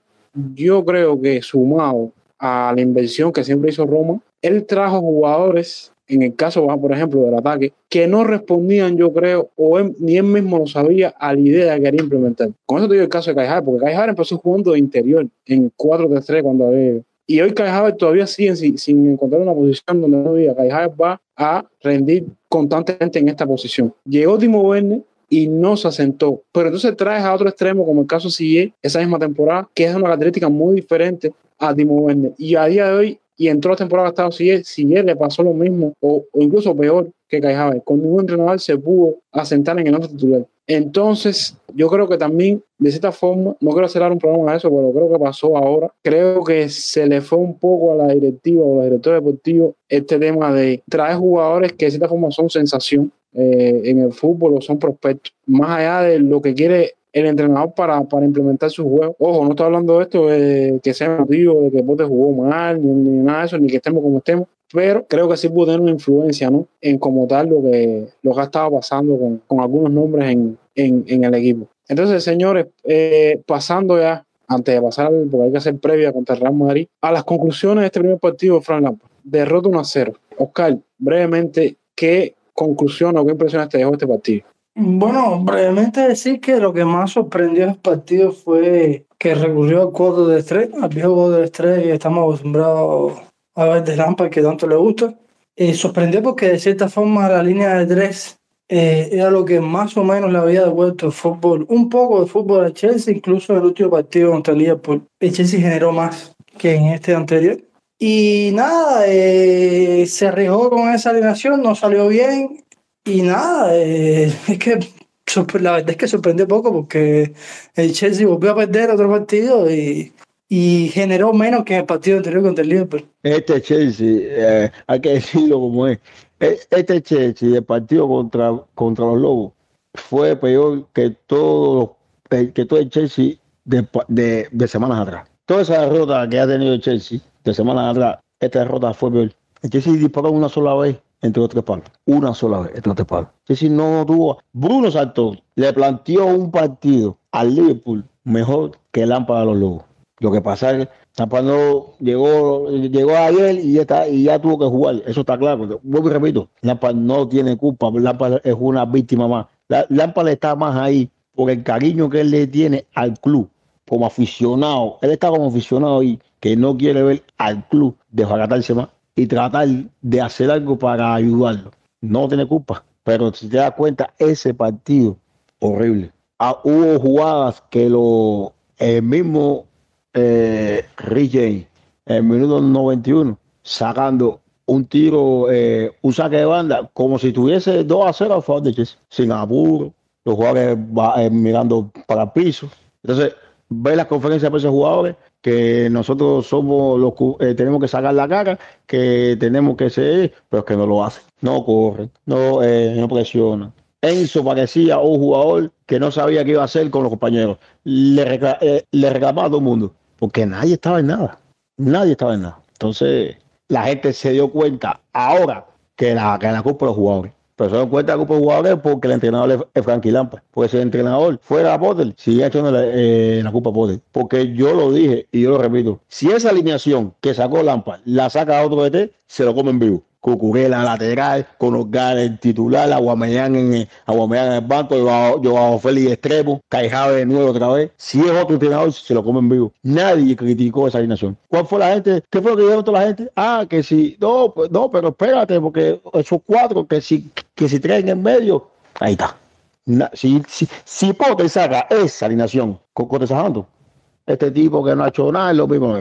yo creo que sumado a la inversión que siempre hizo Roma, él trajo jugadores, en el caso, por ejemplo, del ataque, que no respondían, yo creo, o ni él mismo lo sabía, a la idea que quería implementar. Con eso te digo el caso de Caijar, porque Caijar empezó jugando de interior en 4-3-3 cuando había y hoy Kai todavía sigue sin, encontrar una posición donde no diga Kai va a rendir constantemente en esta posición. Llegó Timo Werner y no se asentó. Pero entonces traes a otro extremo, como el caso sigue esa misma temporada, que es una característica muy diferente a Timo Werner. Y a día de hoy, y entró la temporada estado si él le pasó lo mismo, o, incluso peor que Kai Con ningún entrenador se pudo asentar en el otro titular. Entonces, yo creo que también, de cierta forma, no quiero cerrar un programa a eso, pero creo que pasó ahora. Creo que se le fue un poco a la directiva o a los directores deportivos este tema de traer jugadores que de cierta forma son sensación eh, en el fútbol o son prospectos, más allá de lo que quiere el entrenador para, para implementar su juego. Ojo, no estoy hablando de esto de que sea motivo de que Bote jugó mal, ni, nada de eso, ni que estemos como estemos, pero creo que sí pudo tener una influencia ¿no? en como tal lo que, lo que ha estado pasando con, con algunos nombres en, en, el equipo. Entonces, señores, eh, pasando ya, antes de pasar, porque hay que hacer previa contra el Real Madrid, a las conclusiones de este primer partido Fran Lampard. Derrota 1 a 0. Oscar, brevemente, ¿qué conclusión o qué impresiones te dejó este partido?
Bueno, brevemente decir que lo que más sorprendió en el partido fue que recurrió al cuadro de estrés, al viejo cuadro de estrés que estamos acostumbrados a ver de Lampard que tanto le gusta. Eh, sorprendió porque de cierta forma la línea de tres eh, era lo que más o menos le había devuelto el fútbol, un poco de fútbol a Chelsea, incluso en el último partido contra el Liverpool. El Chelsea generó más que en este anterior. Y nada, eh, se arriesgó con esa alineación, no salió bien. Y nada, [laughs] es que la verdad es que sorprendió poco porque el Chelsea volvió a perder otro partido y y generó menos que el partido anterior contra el Liverpool.
Este Chelsea, eh, hay que decirlo como es, e, este Chelsea, el partido contra, contra los Lobos, fue peor que todo, eh, que todo el Chelsea de, de, semanas atrás. Toda esa derrota que ha tenido el Chelsea de semanas atrás, esta derrota fue peor. El Chelsea disparó una sola vez entre los tres palos. Una sola vez entre los tres palos. Chelsea no tuvo. Bruno Santos le planteó un partido al Liverpool mejor que el Lámpara de los Lobos. Lo que pasa es que Tampa no llegó, llegó ayer y ya, está, y ya tuvo que jugar. Eso está claro. Vuelvo y repito, Lampa no tiene culpa. Lampa es una víctima más. Lampa le está más ahí por el cariño que él le tiene al club como aficionado. Él está como aficionado y que no quiere ver al club desbaratarse más y tratar de hacer algo para ayudarlo. No tiene culpa. Pero si te das cuenta, ese partido horrible. Ah, hubo jugadas que lo el mismo eh, Rick James en minuto 91 sacando un tiro, eh, un saque de banda, como si tuviese 2 a 0 a favor de Chelsea, sin apuro, los jugadores eh, mirando para el piso. Entonces, ve las conferencias de esos jugadores que nosotros somos los eh, tenemos que sacar la cara, que tenemos que ser, pero que no lo hacen, no corren, no, no presionan. Enzo parecía un jugador que no sabía qué iba a hacer con los compañeros. Le, le reclamaba a todo el mundo porque nadie estaba en nada. Nadie estaba en nada. Entonces, la gente se dio cuenta ahora que la, que la culpa de los jugadores. Pero se dan cuenta el grupo de jugadores porque el entrenador es Frankie Lampa. Porque si el entrenador fuera a Potter, sigue echando la, eh, la culpa a Potter. Porque yo lo dije y yo lo repito. Si esa alineación que sacó Lampa la saca a otro DT, se lo come en vivo. Cucurela lateral, con Oscar el titular, Aguamellán en, el- en el banco, bajo Félix extremo, Caijave de nuevo otra vez. Si es otro entrenador, se lo come en vivo. Nadie criticó esa alineación. ¿Cuál fue la gente? ¿Qué fue lo que dijeron toda la gente? Ah, que si, no, pues, no, pero espérate, porque esos cuatro, que si, que si traen en medio, ahí está. Si, si, si Potter saca esa alineación con Cote Sajando, este tipo que no ha hecho nada es lo mismo.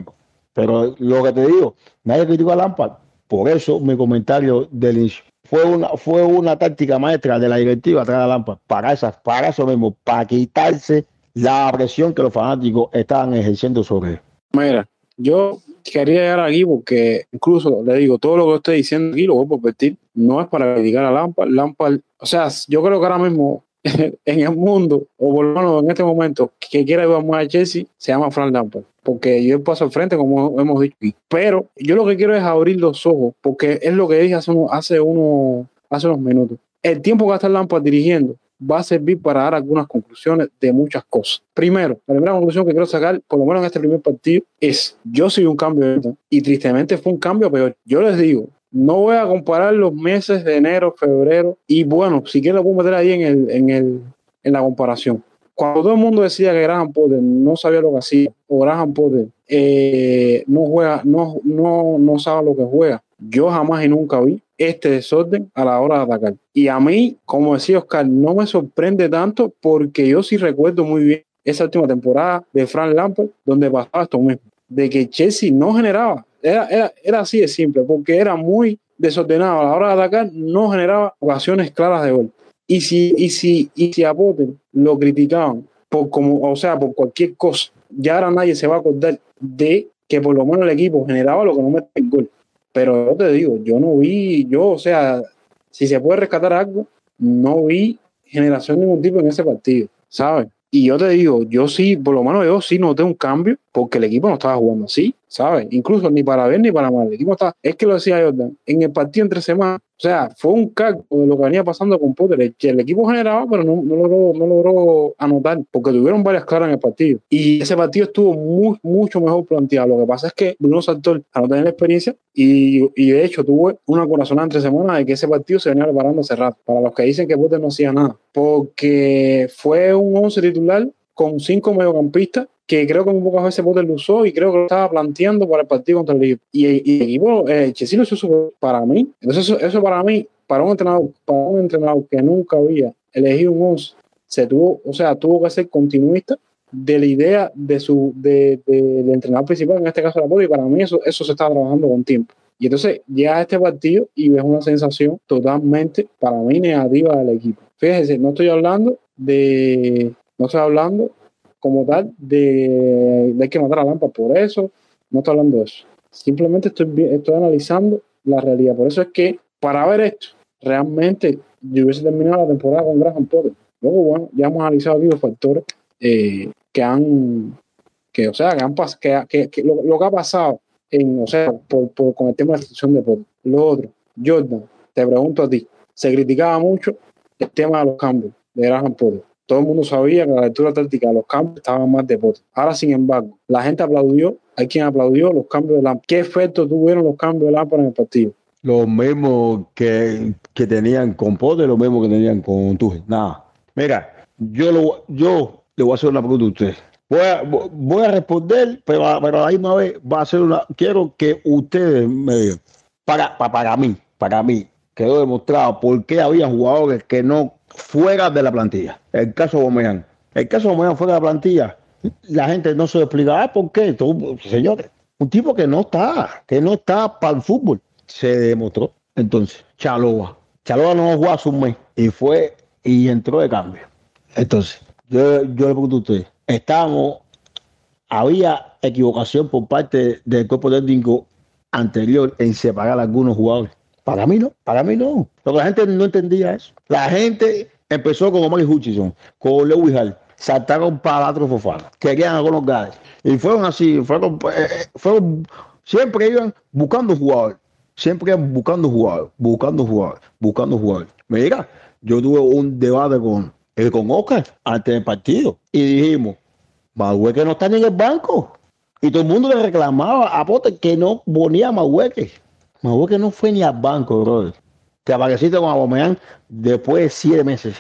Pero lo que te digo, nadie criticó a Lampard. Por eso mi comentario del inicio. Fue una, fue una táctica maestra de la directiva traer a Lampard para, esas, para eso mismo, para quitarse la presión que los fanáticos estaban ejerciendo sobre él.
Mira, yo quería llegar aquí porque incluso le digo, todo lo que estoy diciendo aquí lo voy a repetir, no es para criticar a Lampard. Lampard, o sea, yo creo que ahora mismo [laughs] en el mundo, o por lo menos en este momento, que quiera ir a Chelsea, se llama Frank Lampard. Porque yo paso al frente, como hemos dicho. Pero yo lo que quiero es abrir los ojos, porque es lo que dije hace, uno- hace, uno, hace unos minutos. El tiempo que va a estar Lampard dirigiendo va a servir para dar algunas conclusiones de muchas cosas. Primero, la primera conclusión que quiero sacar, por lo menos en este primer partido, es yo soy un cambio y tristemente fue un cambio peor. Yo les digo, no voy a comparar los meses de enero, febrero, y bueno, si quieren lo puedo meter ahí en, el, en, el, en la comparación. Cuando todo el mundo decía que Graham Potter no sabía lo que hacía, o Graham Potter eh, no juega, no, no, no sabe lo que juega, yo jamás y nunca vi este desorden a la hora de atacar. Y a mí, como decía Oscar, no me sorprende tanto porque yo sí recuerdo muy bien esa última temporada de Frank Lampard, donde pasaba esto mismo, de que Chelsea no generaba. Era, era, era así de simple, porque era muy desordenado a la hora de atacar, no generaba ocasiones claras de gol. Y si, y si, y si a Potter lo criticaban por como, o sea, por cualquier cosa, ya ahora nadie se va a acordar de que por lo menos el equipo generaba lo que no mete el gol. Pero yo te digo, yo no vi, yo, o sea, si se puede rescatar algo, no vi generación de ningún tipo en ese partido, ¿sabes? Y yo te digo, yo sí, por lo menos yo sí noté un cambio porque el equipo no estaba jugando así, ¿sabes? Incluso ni para bien ni para mal. El equipo estaba, es que lo decía Jordan, en el partido entre semanas, o sea, fue un cálculo de lo que venía pasando con Potter. Que el equipo generaba, pero no, no, logró, no logró anotar porque tuvieron varias claras en el partido. Y ese partido estuvo muy, mucho mejor planteado. Lo que pasa es que Bruno Sartor, al no tener la experiencia, y, y de hecho tuve una corazonada entre semanas de que ese partido se venía preparando hace rato. Para los que dicen que Potter no hacía nada, porque fue un 11 titular con cinco mediocampistas que creo que muy pocas veces Potter lo usó y creo que lo estaba planteando para el partido contra el equipo. Y, el equipo, eh, Chelsea lo para mí. Entonces, eso, eso para mí, para un entrenador, para un entrenador que nunca había elegido un 11, se tuvo, o sea, tuvo que ser continuista de la idea de su de, de- del entrenador principal, en este caso la Potter, y para mí eso, eso se está trabajando con tiempo. Y entonces llega a este partido y ves una sensación totalmente, para mí, negativa del equipo. Fíjense, no estoy hablando de, no estoy hablando como tal de, de que matar a Lampa por eso, no estoy hablando de eso. Simplemente estoy, estoy analizando la realidad. Por eso es que para ver esto, realmente yo hubiese terminado la temporada con Graham Potter. Luego, bueno, ya hemos analizado aquí los factores eh, que han, que, o sea, que han que, que- lo, que ha pasado en, o sea, por, por- con el tema de la institución de Potter. Lo otro, Jordan, te pregunto a ti, se criticaba mucho el tema de los cambios de Graham Potter. Todo el mundo sabía que la lectura táctica de los cambios estaban más de Potter. Ahora, sin embargo, la gente aplaudió, hay quien aplaudió los cambios de Lampard. ¿Qué efecto tuvieron los cambios de Lampard en el partido?
Lo mismo que, que tenían con Potter, lo mismo que tenían con Tuchel. Nada. Mira, yo, lo, yo le voy a hacer una pregunta a usted. Voy a, voy a responder, pero, pero a la misma vez va a ser una. Quiero que ustedes me digan. Para, para, para mí, para mí, quedó demostrado por qué había jugadores que no fuera de la plantilla. El caso de Bomellán. El caso de Bomellán fuera de la plantilla. La gente no se explica. Ah, ¿por qué? Señores, un tipo que no está, que no está para el fútbol. Se demostró. Entonces, Chaloa. Chaloa no jugó hace un mes y fue y entró de cambio. Entonces, yo, yo le pregunto a usted, estábamos, había equivocación por parte del cuerpo técnico anterior en separar a algunos jugadores. Para mí no, para mí no. Porque la gente no entendía eso. La gente empezó con Omar Hutchison, con Lewis Hall, saltaron para otro Fofana, querían algunos gales. Y fueron así, fueron, eh, eh, fueron, siempre iban buscando jugadores. Siempre iban buscando jugadores, buscando jugadores, buscando jugadores. Mira, yo tuve un debate con, eh, con Oscar antes del partido y dijimos, Mahueque no está ni en el banco. Y todo el mundo le reclamaba a Potter que no ponía a. Mahueque no fue ni al banco, brother. Te apareciste con Abomeán después de siete meses.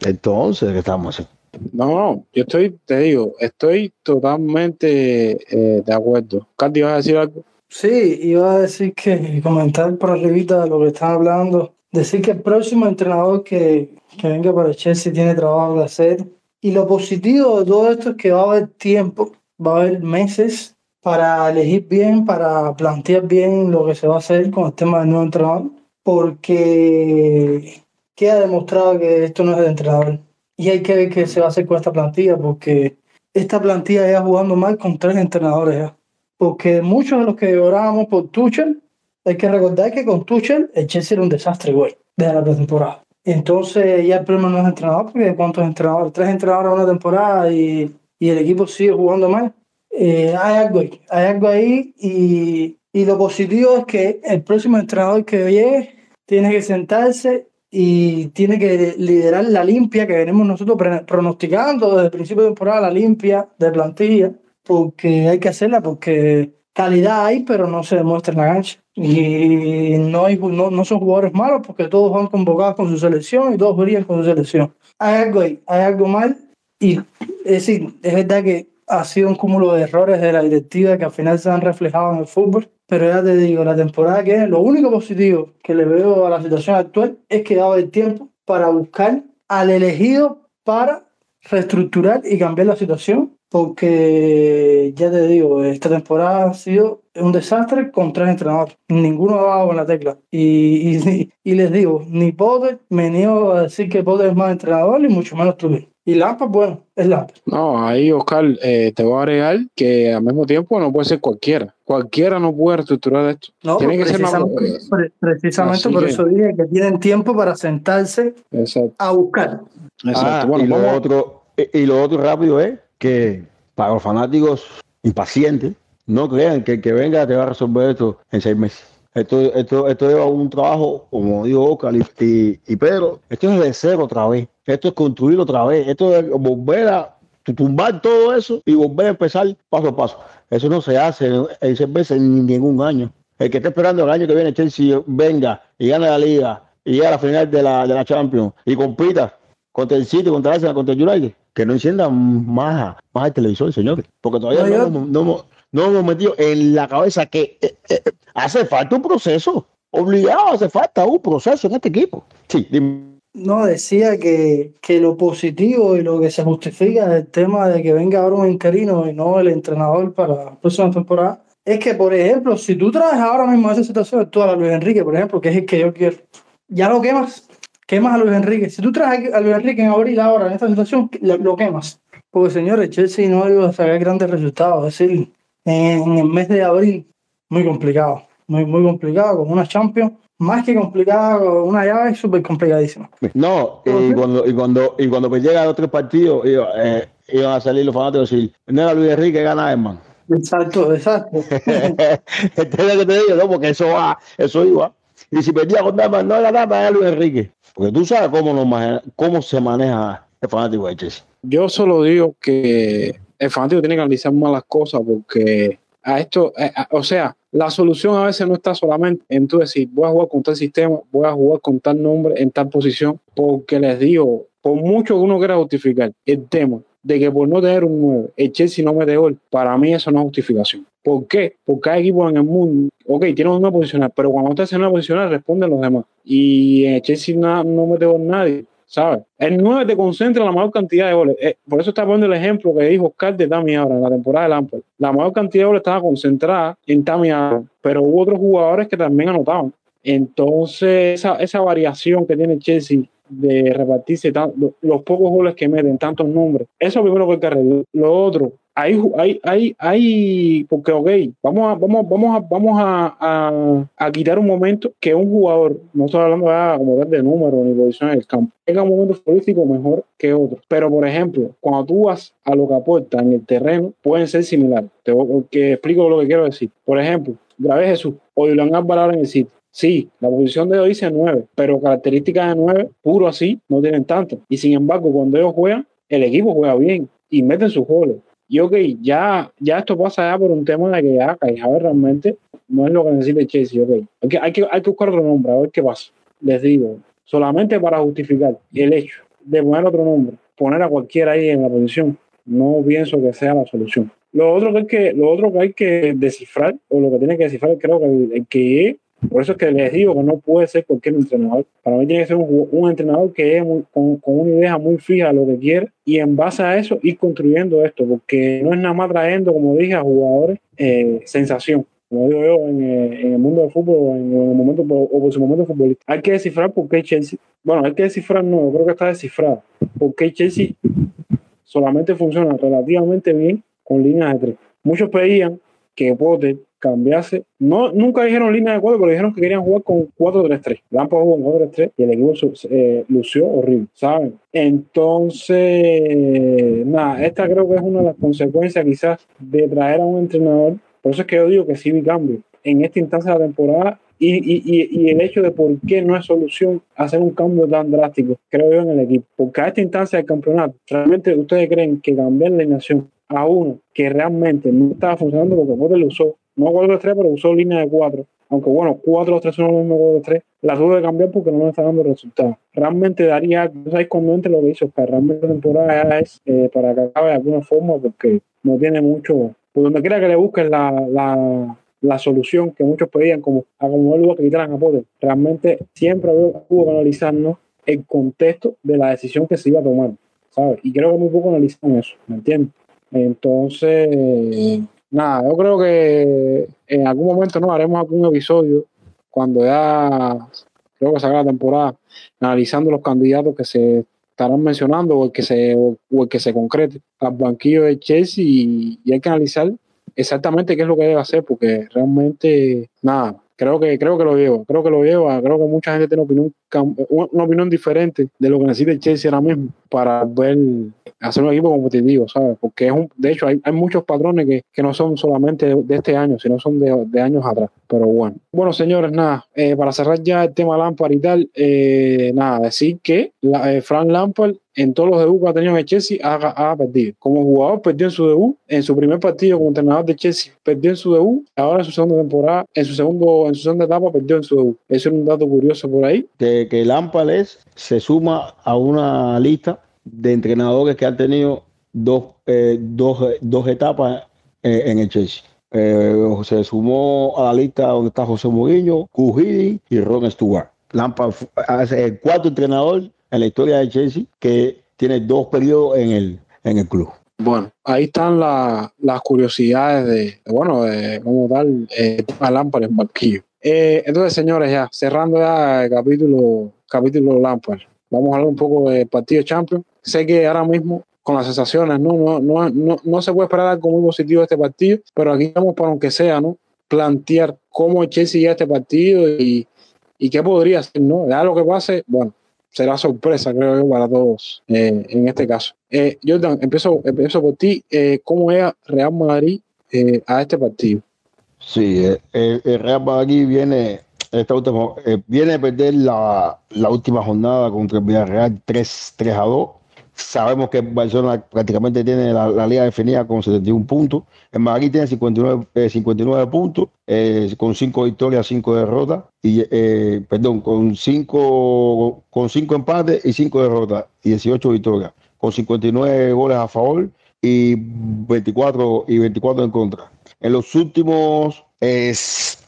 Entonces, ¿qué estamos haciendo?
No, no, yo estoy, te digo, estoy totalmente eh, de acuerdo. Candy, ¿vas a decir algo?
Sí, iba a decir que comentar por arribita de lo que están hablando, decir que el próximo entrenador que, que venga para Chelsea tiene trabajo que hacer. Y lo positivo de todo esto es que va a haber tiempo, va a haber meses para elegir bien, para plantear bien lo que se va a hacer con el tema del nuevo entrenador, porque queda demostrado que esto no es el entrenador. Y hay que ver qué se va a hacer con esta plantilla, porque esta plantilla ya jugando mal con tres entrenadores ya. Porque muchos de los que orábamos por Tuchel, hay que recordar que con Tuchel el Chelsea era un desastre, güey, desde la pretemporada. Entonces ya el problema no es entrenador, porque ¿cuántos entrenadores? Tres entrenadores en una temporada y, y el equipo sigue jugando mal. Eh, hay algo ahí, hay algo ahí y, y lo positivo es que el próximo entrenador que llegue tiene que sentarse y tiene que liderar la limpia que venimos nosotros pronosticando desde el principio de temporada, la limpia de plantilla, porque hay que hacerla, porque calidad hay, pero no se demuestra en la cancha. Y no, hay, no, no son jugadores malos porque todos van convocados con su selección y todos brillan con su selección. Hay algo ahí, hay algo mal. Y es decir, es verdad que ha sido un cúmulo de errores de la directiva que al final se han reflejado en el fútbol. Pero ya te digo, la temporada que es, lo único positivo que le veo a la situación actual es que ha el tiempo para buscar al elegido para reestructurar y cambiar la situación. Porque ya te digo, esta temporada ha sido un desastre con tres entrenadores. Ninguno ha dado en la tecla. Y, y, y les digo, ni Potter, me niego a decir que Potter es más entrenador, y mucho menos Trujillo. Y Lampard, bueno, es Lampard.
No, ahí Oscar, eh, te voy a agregar que al mismo tiempo no puede ser cualquiera. Cualquiera no puede reestructurar esto.
No,
Tiene que ser una-
precisamente, pre- precisamente
Así
por
que-
eso dije que tienen tiempo para sentarse
Exacto.
a buscar.
exacto.
Ah,
bueno,
y, lo otro, y, y lo otro rápido es que para los fanáticos impacientes, no crean que el que venga te va a resolver esto en seis meses. Esto, esto, esto lleva un trabajo, como dijo Oscar y, y, esto es de cero otra vez. Esto es construir otra vez. Esto es volver a tumbar todo eso y volver a empezar paso a paso. Eso no se hace seis ni en ningún año. El que esté esperando el año que viene Chelsea venga y gane la liga y llegue a la final de la, de la Champions y compita contra el City, contra el Arsenal, contra el United, que no enciendan más, más el televisor, señores, porque todavía
No,
no, hemos, no hemos- no hemos metido en la cabeza que eh, eh, hace falta un proceso, obligado hace falta un proceso en este equipo. Sí, dime.
No, decía que, que lo positivo y lo que se justifica del tema de que venga ahora un interino y no el entrenador para la próxima temporada es que, por ejemplo, si tú traes ahora mismo esa situación actual a Luis Enrique, por ejemplo, que es el que yo quiero, ya lo quemas, quemas a Luis Enrique. Si tú traes a Luis Enrique en abril ahora en esta situación, lo, quemas. Porque, señores, Chelsea no iba a sacar grandes resultados. Es decir, en, el mes de abril, muy complicado. Muy, muy complicado, con una Champions, más que complicada, una llave súper complicadísima.
No, y cuando, y cuando, y cuando pues llega tres partidos, iba- eh, iban a salir los fanáticos y decir, no era Luis Enrique gana hermano.
Exacto, exacto. [laughs]
Entiendes lo que te digo, no, porque eso va, eso iba. Y si perdía con Dama, no era Dama, era Luis Enrique. Porque tú sabes cómo, nos maneja- cómo se maneja el fanático de Chelsea.
Yo solo digo que el fanático tiene que analizar más las cosas porque a esto, eh, o sea, la solución a veces no está solamente en tú decir, voy a jugar con tal sistema, voy a jugar con tal nombre en tal posición, porque les digo, por mucho que uno quiera justificar el tema de que por no tener un 9, el Chelsea no mete gol, para mí eso no es justificación. ¿Por qué? Porque hay equipos en el mundo, ok, tienen una posicional, pero cuando usted se una posicional responden los demás. Y en el Chelsea na- no mete gol nadie. ¿sabes? El 9 te concentra la mayor cantidad de goles. Eh, por eso está poniendo el ejemplo que dijo Oscar de Tami ahora en la temporada de Lampard. La mayor cantidad de goles estaba concentrada en Tami pero hubo otros jugadores que también anotaban. Entonces, esa, esa variación que tiene Chelsea de repartirse tan- lo- los pocos goles que meten, tantos nombres, eso primero que hay que arreglar. Lo otro, hay, hay, hay, hay, porque ok, vamos a, vamos, vamos a, vamos a, a, a quitar un momento que un jugador, no estoy hablando ya como de número ni posición en el campo, tenga un momento futbolístico mejor que otro. Pero, por ejemplo, cuando tú vas a lo que aporta en el terreno, pueden ser similares. Te explico lo que quiero decir. Por ejemplo, Grave Jesús o Julián Álvarez en el sitio. Sí, la posición de hoy dice 9, pero características de 9, puro así, no tienen tanto. Y sin embargo, cuando ellos juegan, el equipo juega bien y meten sus goles. Y ok, ya, ya esto pasa ya por un tema de que ya ver realmente no es lo que necesita el Chelsea, ok. Hay que, hay que, hay que buscar otro nombre, a ver qué pasa. Les digo, solamente para justificar el hecho de poner otro nombre, poner a cualquiera ahí en la posición, no pienso que sea la solución. Lo otro que que, lo otro que, hay que descifrar, o lo que tiene que descifrar, creo que el, que por eso es que les digo que no puede ser cualquier entrenador. Para mí tiene que ser un, entrenador que es con, una idea muy fija de lo que quiere y en base a eso ir construyendo esto, porque no es nada más trayendo, como dije, a jugadores eh, sensación como digo yo, en, eh, en, el mundo del fútbol, en el momento, o por su momento futbolista. Hay que descifrar por qué Chelsea, bueno, hay que descifrar, no, creo que está descifrado, por qué Chelsea solamente funciona relativamente bien con líneas de tres. Muchos pedían que Potter cambiase, no, nunca dijeron línea de cuatro, pero dijeron que querían jugar con 4-3-3. Lampard jugó con 4-3-3 y el equipo eh, lució horrible, ¿saben? Entonces, nada, esta creo que es una de las consecuencias quizás de traer a un entrenador por eso es que yo digo que sí vi cambio en esta instancia de la temporada y, y, y, el hecho de por qué no es solución hacer un cambio tan drástico, creo yo, en el equipo. Porque a esta instancia del campeonato, realmente ustedes creen que cambiar la alineación a uno que realmente no estaba funcionando porque Potter lo usó, no 4-3, pero usó línea de 4. Aunque bueno, 4-3 son los mismos 4-3, la tuve de cambiar porque no me está dando resultados. Realmente daría, no sabéis cuando entre lo que hizo Oscar, realmente la temporada es eh, para que acabe de alguna forma porque no tiene mucho, por donde quiera que le busquen la, la, la solución que muchos pedían, como a como lugar que quitaran a Potter, realmente siempre hubo que analizarnos el contexto de la decisión que se iba a tomar, ¿sabes? Y creo que muy poco analizan eso, ¿me entiendes? Entonces, nada, yo creo que en algún momento no haremos algún episodio cuando ya creo que salga la temporada analizando los candidatos que se estarán mencionando o el que se, o el que se concrete. Al banquillo de Chelsea y, hay que analizar exactamente qué es lo que debe hacer porque realmente nada creo que creo que lo lleva creo que lo lleva creo que mucha gente tiene opinión una opinión diferente de lo que necesita el Chelsea ahora mismo para ver hacer un equipo competitivo, ¿sabes? Porque es un, de hecho hay, hay muchos patrones que, que, no son solamente de, este año, sino son de, de, años atrás. Pero bueno. Bueno, señores, nada, eh, para cerrar ya el tema Lampard y tal, eh, nada, decir que la, eh, Frank Lampard en todos los debuts que ha tenido en el Chelsea ha, perdido. Como jugador perdió en su debut, en su primer partido como entrenador de Chelsea perdió en su debut, ahora en su segunda temporada, en su segundo, en su segunda etapa perdió en su debut. Eso es un dato curioso por ahí.
Que, que Lampard es, se suma a una lista de entrenadores que han tenido dos, eh, dos, dos etapas eh, en el Chelsea. Eh, se sumó a la lista donde está José Mourinho, Cujidi y Ron Stewart. Lampard hace el cuarto entrenador en la historia de Chelsea que tiene dos periodos en el, en el club.
Bueno, ahí están las curiosidades de, bueno, de cómo tal el tema Lampard en banquillo. entonces, señores, ya cerrando ya el capítulo, capítulo Lampard, vamos a hablar un poco del partido Champions sé que ahora mismo con las sensaciones, ¿no? No, no, no, no se puede esperar algo muy positivo de este partido, pero aquí estamos para aunque sea, ¿no? Plantear cómo Chelsea llega a este partido y, y qué podría ser, ¿no? Ya lo que pase, bueno, será sorpresa, creo yo, para todos eh, en este caso. Eh, Jordan, empiezo, empiezo por ti. Eh, ¿Cómo llega Real Madrid eh, a este partido?
Sí, el Real Madrid viene esta última, viene a perder la, la, última jornada contra el Villarreal 3, 3 a 2 Sabemos que Barcelona prácticamente tiene la, liga definida con 71 puntos. El Madrid tiene 59, 59 eh, puntos, eh, con 5 victorias, 5 derrotas. Y, eh, perdón, con 5 con cinco empates y 5 derrotas y 18 victorias, con 59 goles a favor y 24, y 24 en contra. En los últimos 6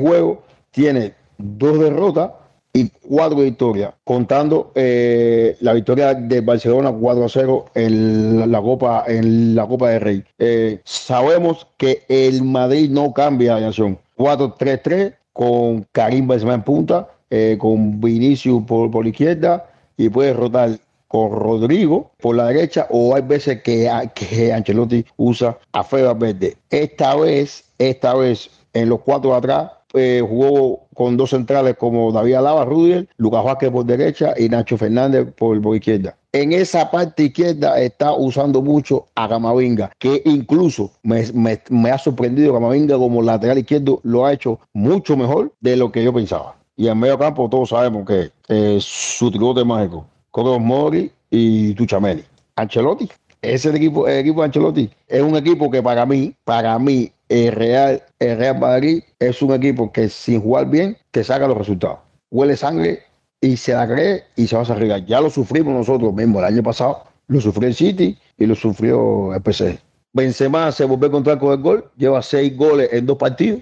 juegos tiene 2 derrotas y cuatro victorias, contando eh, la victoria de Barcelona 4 a 0 en la Copa, en la Copa de Rey. Eh, sabemos que el Madrid no cambia de nación. 4-3-3 con Karim Benzema en punta, eh, con Vinicius por, por la izquierda y puede rotar con Rodrigo por la derecha o hay veces que, que Ancelotti usa a Fede Verde. Esta vez, esta vez en los cuatro atrás eh, jugó con dos centrales como David Alaba, Rudiel, Lucas Vázquez por derecha y Nacho Fernández por, por izquierda. en esa parte izquierda está usando mucho a Camavinga, que incluso me, ha sorprendido Camavinga como lateral izquierdo lo ha hecho mucho mejor de lo que yo pensaba. Y en medio campo todos sabemos que su tribote mágico, Coros Mori y Tuchameli. Ancelotti, ese equipo, el equipo de Ancelotti es un equipo que para mí, para mí, el Real, Real Madrid es un equipo que sin jugar bien te saca los resultados. Huele sangre y se la cree y se va a arriesgar. Ya lo sufrimos nosotros mismos el año pasado, lo sufrió el City y lo sufrió el PSG. Benzema se volvió a encontrar con el gol, lleva seis goles en dos partidos.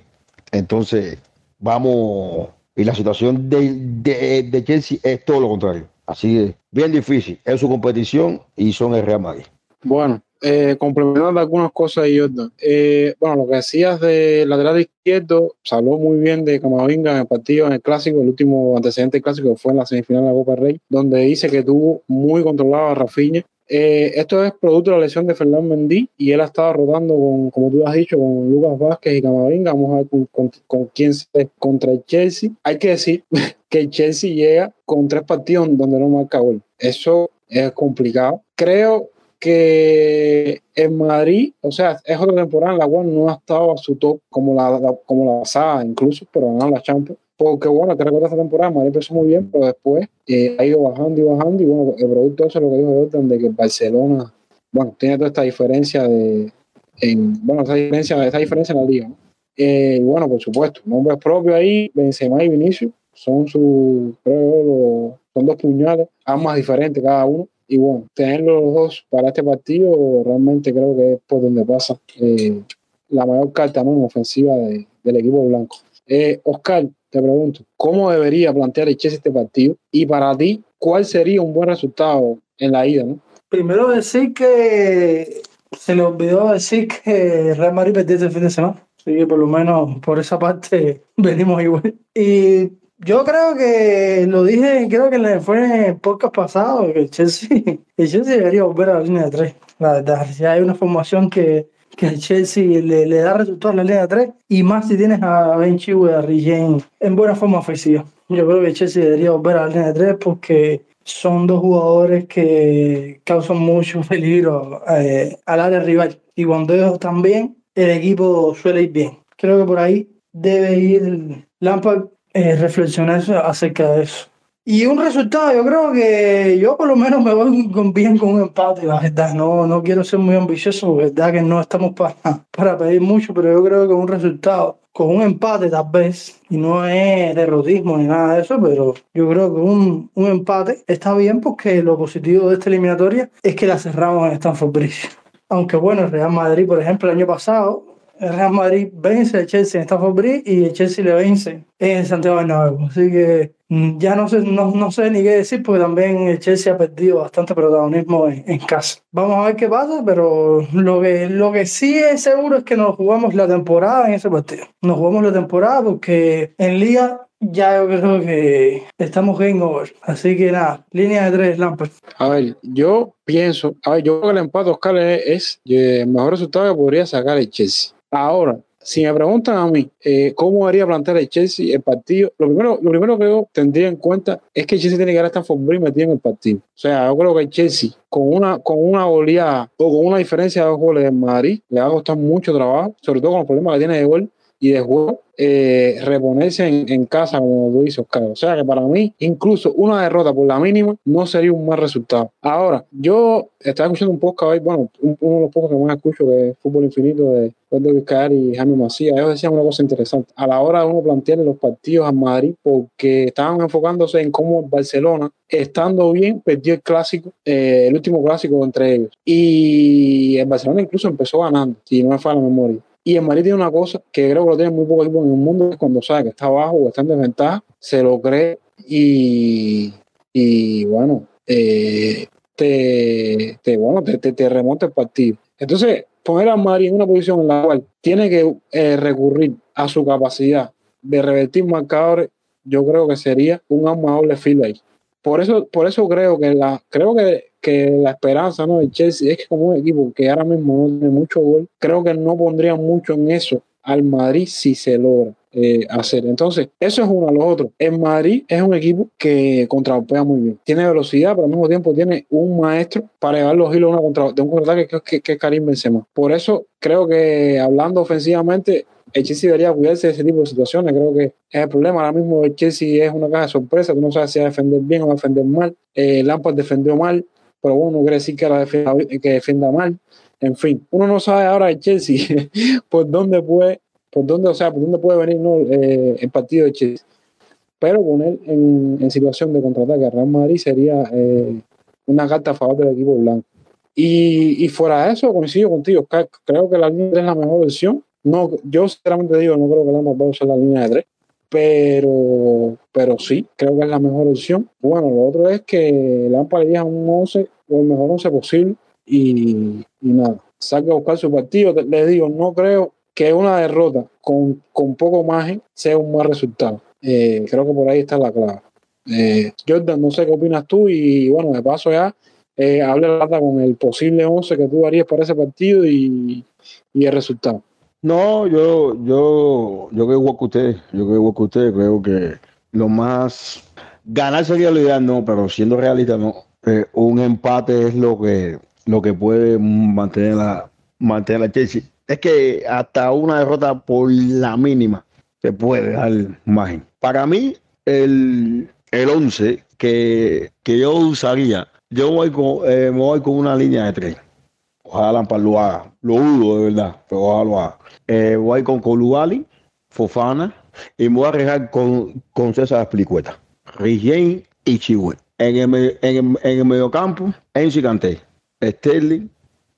Entonces, vamos, y la situación de, de, Chelsea es todo lo contrario. Así que bien difícil, es su competición y son el Real Madrid.
Bueno, eh, complementando algunas cosas y otras. Eh, bueno, lo que decías de lateral izquierdo, se habló muy bien de Camavinga en el partido, en el clásico, el último antecedente clásico fue en la semifinal de la Copa Rey, donde dice que tuvo muy controlado a Rafinha. Eh, esto es producto de la lesión de Fernando Mendy y él ha estado rodando con, como tú has dicho, con Lucas Vázquez y Camavinga. Vamos a ver con, con, quién se contra el Chelsea. Hay que decir [laughs] que el Chelsea llega con tres partidos donde no marca gol. Eso es complicado. Creo que en Madrid, o sea, es otra temporada en la cual no ha estado a su top como la, como la pasada, incluso, pero no la Champions. Porque bueno, te recuerdo esta temporada, Madrid empezó muy bien, pero después eh, ha ido bajando y bajando. Y bueno, el producto eso es lo que dijo Jordan, de que Barcelona, bueno, tiene toda esta diferencia de, en, bueno, esa diferencia, esa diferencia en la liga. Eh, y bueno, por supuesto, nombres propios ahí, Benzema y Vinicius, son su, creo, son dos puñales, ambas diferentes cada uno y bueno, tener los dos para este partido realmente creo que es por donde pasa eh, la mayor carta en ofensiva del equipo blanco. Eh, Oscar, te pregunto, ¿cómo debería plantear el Chelsea este partido? Y para ti, ¿cuál sería un buen resultado en la ida? ¿no?
Primero decir que se le olvidó decir que Real Madrid perdió este fin de semana. Así que por lo menos por esa parte [laughs] venimos igual. Y yo creo que lo dije, creo que fue en el podcast pasado, que el Chelsea, [laughs] el Chelsea debería volver a la línea de tres. La verdad, si hay una formación que, que el Chelsea le, le da resultados en la línea de tres, y más si tienes a Ben Chiu y a Rigen en buena forma ofensiva. Yo creo que el Chelsea debería volver a la línea de tres porque son dos jugadores que causan mucho [laughs] peligro eh, al área rival. Y cuando ellos están bien, el equipo suele ir bien. Creo que por ahí debe ir Lampard eh, reflexionar acerca de eso. Y un resultado, yo creo que yo por lo menos me voy con, bien con un empate, la verdad. No, no quiero ser muy ambicioso, porque verdad que no estamos para, [laughs] para pedir mucho, pero yo creo que un resultado, con un empate tal vez, y no es derrotismo ni nada de eso, pero yo creo que un, un empate está bien porque lo positivo de esta eliminatoria es que la cerramos en Stanford Bridge. Aunque bueno, el Real Madrid, por ejemplo, el año pasado el Real Madrid vence al Chelsea en Stamford Bridge y el Chelsea le vence en Santiago Bernabéu. Así que mm, ya no sé, no, sé ni qué decir porque también el Chelsea ha perdido bastante protagonismo en, casa. Vamos a ver qué pasa, pero lo que, lo que sí es seguro es que nos jugamos la temporada en ese partido. Nos jugamos la temporada porque en Liga ya yo creo que estamos game over. Así que nada, línea de tres, Lampard.
A ver, yo pienso, a ver, yo creo que el empate Oscar es, el mejor resultado que podría sacar el Chelsea. Ahora, si me preguntan a mí eh, cómo debería plantear el Chelsea el partido, lo primero, lo primero que yo tendría en cuenta es que el Chelsea tiene que estar Stanford Bridge metido en el partido. O sea, yo creo que el Chelsea con una, con una goleada o con una diferencia de dos goles en Madrid le va a costar mucho trabajo, sobre todo con los problemas que tiene de gol y de juego eh, reponerse en, casa, como tú dices, Oscar. O sea que para mí, incluso una derrota por la mínima no sería un mal resultado. Ahora, yo estaba escuchando un podcast hoy, bueno, uno de los pocos que más escucho, que es Fútbol Infinito de Pedro Vizcaer y Jaime Macías. Ellos decían una cosa interesante. A la hora de uno plantear los partidos a Madrid, porque estaban enfocándose en cómo Barcelona, estando bien, perdió el clásico, eh, el último clásico entre ellos. Y el Barcelona incluso empezó ganando, si no me falla la memoria. Y el Madrid tiene una cosa que creo que lo tiene muy poco equipo en el mundo, es cuando sabe que está abajo o está en desventaja, se lo cree y, y bueno, eh, te, te, bueno te, te, remonta el partido. Entonces, poner a Madrid en una posición en la cual tiene que eh, recurrir a su capacidad de revertir marcadores, yo creo que sería un arma doble fila. Por eso, por eso creo que la, creo que que la esperanza ¿no? Chelsea es que como un equipo que ahora mismo no tiene mucho gol, creo que no pondría mucho en eso al Madrid si se logra. eh, hacer. Entonces, eso es uno. Lo otro, en Madrid es un equipo que contrapea muy bien. Tiene velocidad, pero al mismo tiempo tiene un maestro para llevar los hilos una contra, de un contraataque que, que, que es Karim Benzema. Por eso creo que hablando ofensivamente, el Chelsea debería cuidarse de ese tipo de situaciones. Creo que es el problema. Ahora mismo el Chelsea es una caja de sorpresa. Tú no sabes si va a defender bien o va a defender mal. Eh, Lampard defendió mal, pero bueno, no quiere decir que, la defienda, que defienda mal. En fin, uno no sabe ahora el Chelsea [laughs] por dónde puede, por dónde, o sea, por dónde puede venir ¿no? eh, el partido de Chelsea. Pero poner en, en situación de contraataque a Real Madrid sería eh, una carta a favor del equipo blanco. Y, y, fuera de eso, coincido contigo. Creo que la línea de 3 es la mejor versión. No, yo sinceramente digo, no creo que Lampard vaya a usar la línea de 3, pero, pero sí, creo que es la mejor opción. Bueno, lo otro es que Lampard elija un 11 o el mejor 11 posible y, nada, saque a buscar su partido. Les digo, no creo que una derrota con, con poco margen sea un mal resultado. Eh, creo que por ahí está la clave. Eh, Jordan, no sé qué opinas tú y bueno, de paso ya, eh, habla con el posible 11 que tú harías para ese partido y, y el resultado.
No, yo, yo, yo creo igual que usted, yo creo igual que usted, creo que lo más ganar sería lo ideal, no, pero siendo realista, no. Eh, un empate es lo que, lo que puede mantener la, mantener la Chelsea. Es que hasta una derrota por la mínima se puede dar margen. Para mí, el, el 11 que, que yo usaría, yo voy con, eh, me voy con una línea de tres. Ojalá Lampard lo haga. Lo dudo de verdad, pero ojalá lo haga. Eh, voy con Colubali, Fofana y me voy a arriesgar con, con César Explicueta, Rigien y Chihuahua. En el, en, el, en el mediocampo, Enzo Canté, Sterling.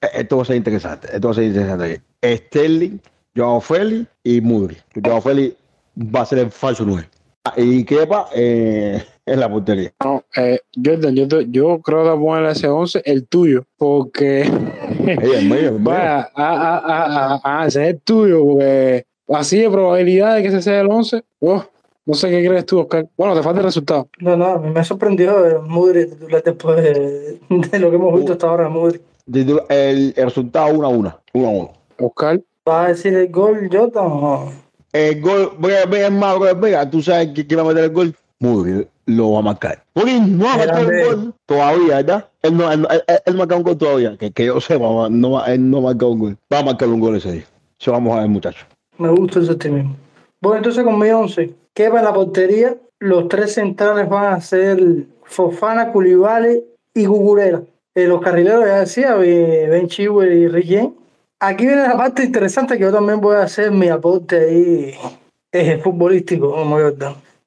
Esto va a ser interesante. Esto va a ser interesante. Sterling, Joao Félix y Mudri. Joao Félix va a ser el falso 9. Y Kepa eh, [laughs] en la portería.
No, eh, Jordan, yo, yo creo que voy a poner ese 11, el tuyo, porque.
Ella, el mío, el [laughs] mío.
Vaya, ah, ah, ah, ah, ese es el tuyo, porque así de probabilidad de que ese sea el 11. Oh, no sé qué crees tú, Oscar. Bueno, te falta el resultado.
No, no, a mí me sorprendió Mudri titular después de, de, lo que hemos visto hasta ahora, Mudri.
El, el resultado 1 a 1. 1 a 1.
Oscar.
¿Vas a decir el gol, Jordan? O?
El gol, voy a ver más, vega, tú sabes que quién va a meter el gol. Mudri lo va a marcar. Porque no ha marcado un gol todavía, ¿verdad? Él no, él, él, él marca un gol todavía. Que, que yo sepa, no, él no ha marcado un gol. Va a marcar un gol ese día. Eso vamos a ver, muchachos.
Me gusta ese optimismo. Bueno, entonces con mi 11, ¿qué va la portería? Los tres centrales van a ser Fofana, Culibale y Gugurera. Eh, los carrileros, ya decía, Ben Chihuahua y Riquén. Aquí viene la parte interesante que yo también voy a hacer mi aporte ahí eh, futbolístico, como.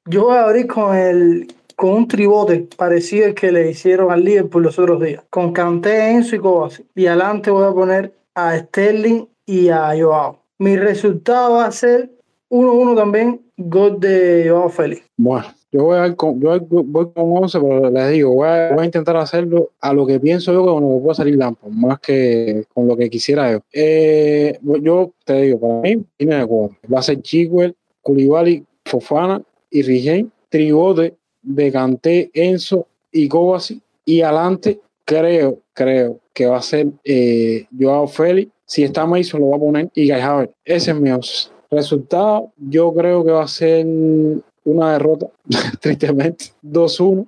Yo voy a abrir con el con un tribote parecido al que le hicieron al Liverpool los otros días, con Kanté, Enzo y Kovacic. Y adelante voy a poner a Sterling y a Joao. Mi resultado va a ser 1-1 también, gol de Joao Félix.
Bueno, yo voy, a, con, yo voy con 11, pero les digo, voy a, intentar hacerlo a lo que pienso yo con lo que puede salir Lampard, más que con lo que quisiera yo. Eh, yo te digo, para mí, tiene de cuatro. Va a ser Chigwell, Koulibaly, Fofana y Rigen, tribote de Kanté, Enzo y Kovacic. Y adelante, creo, creo que va a ser eh, Joao Félix. Si está Mason, lo va a poner y Havertz. Ese es mi 11. Resultado, yo creo que va a ser una derrota, [laughs] tristemente, 2-1.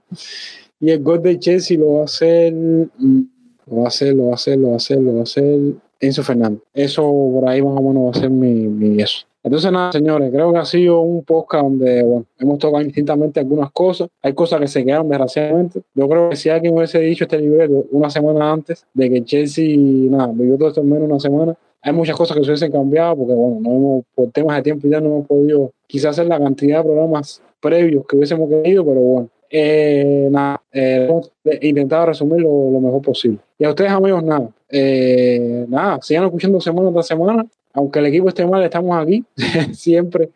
Y el gol de Chelsea lo va a hacer, lo va a hacer, lo va a hacer, lo va a hacer, lo va a hacer Enzo Fernández. Eso por ahí más o menos va a ser mi, mi eso. Entonces, nada, señores, creo que ha sido un podcast donde, bueno, hemos tocado indistintamente algunas cosas. Hay cosas que se quedaron desgraciadamente. Yo creo que si alguien hubiese dicho este libreto una semana antes de que Chelsea, nada, vivió todo esto en menos de una semana, hay muchas cosas que se hubiesen cambiado porque, bueno, no hemos, por temas de tiempo ya no hemos podido quizás hacer la cantidad de programas previos que hubiésemos querido, pero bueno, eh, nada, eh, hemos intentado resumir lo, lo, mejor posible. Y a ustedes, amigos, nada, eh, nada, sigan escuchando semana tras semana. Aunque el equipo esté mal, estamos aquí, [laughs] siempre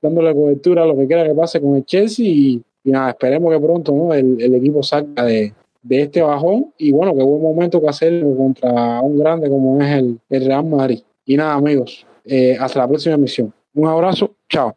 dándole cobertura a lo que quiera que pase con el Chelsea. Y, nada, esperemos que pronto el, equipo salga de, este bajón y bueno, qué buen momento que hacerlo contra un grande como es el, el Real Madrid. Y nada, amigos, eh, hasta la próxima emisión. Un abrazo, chao.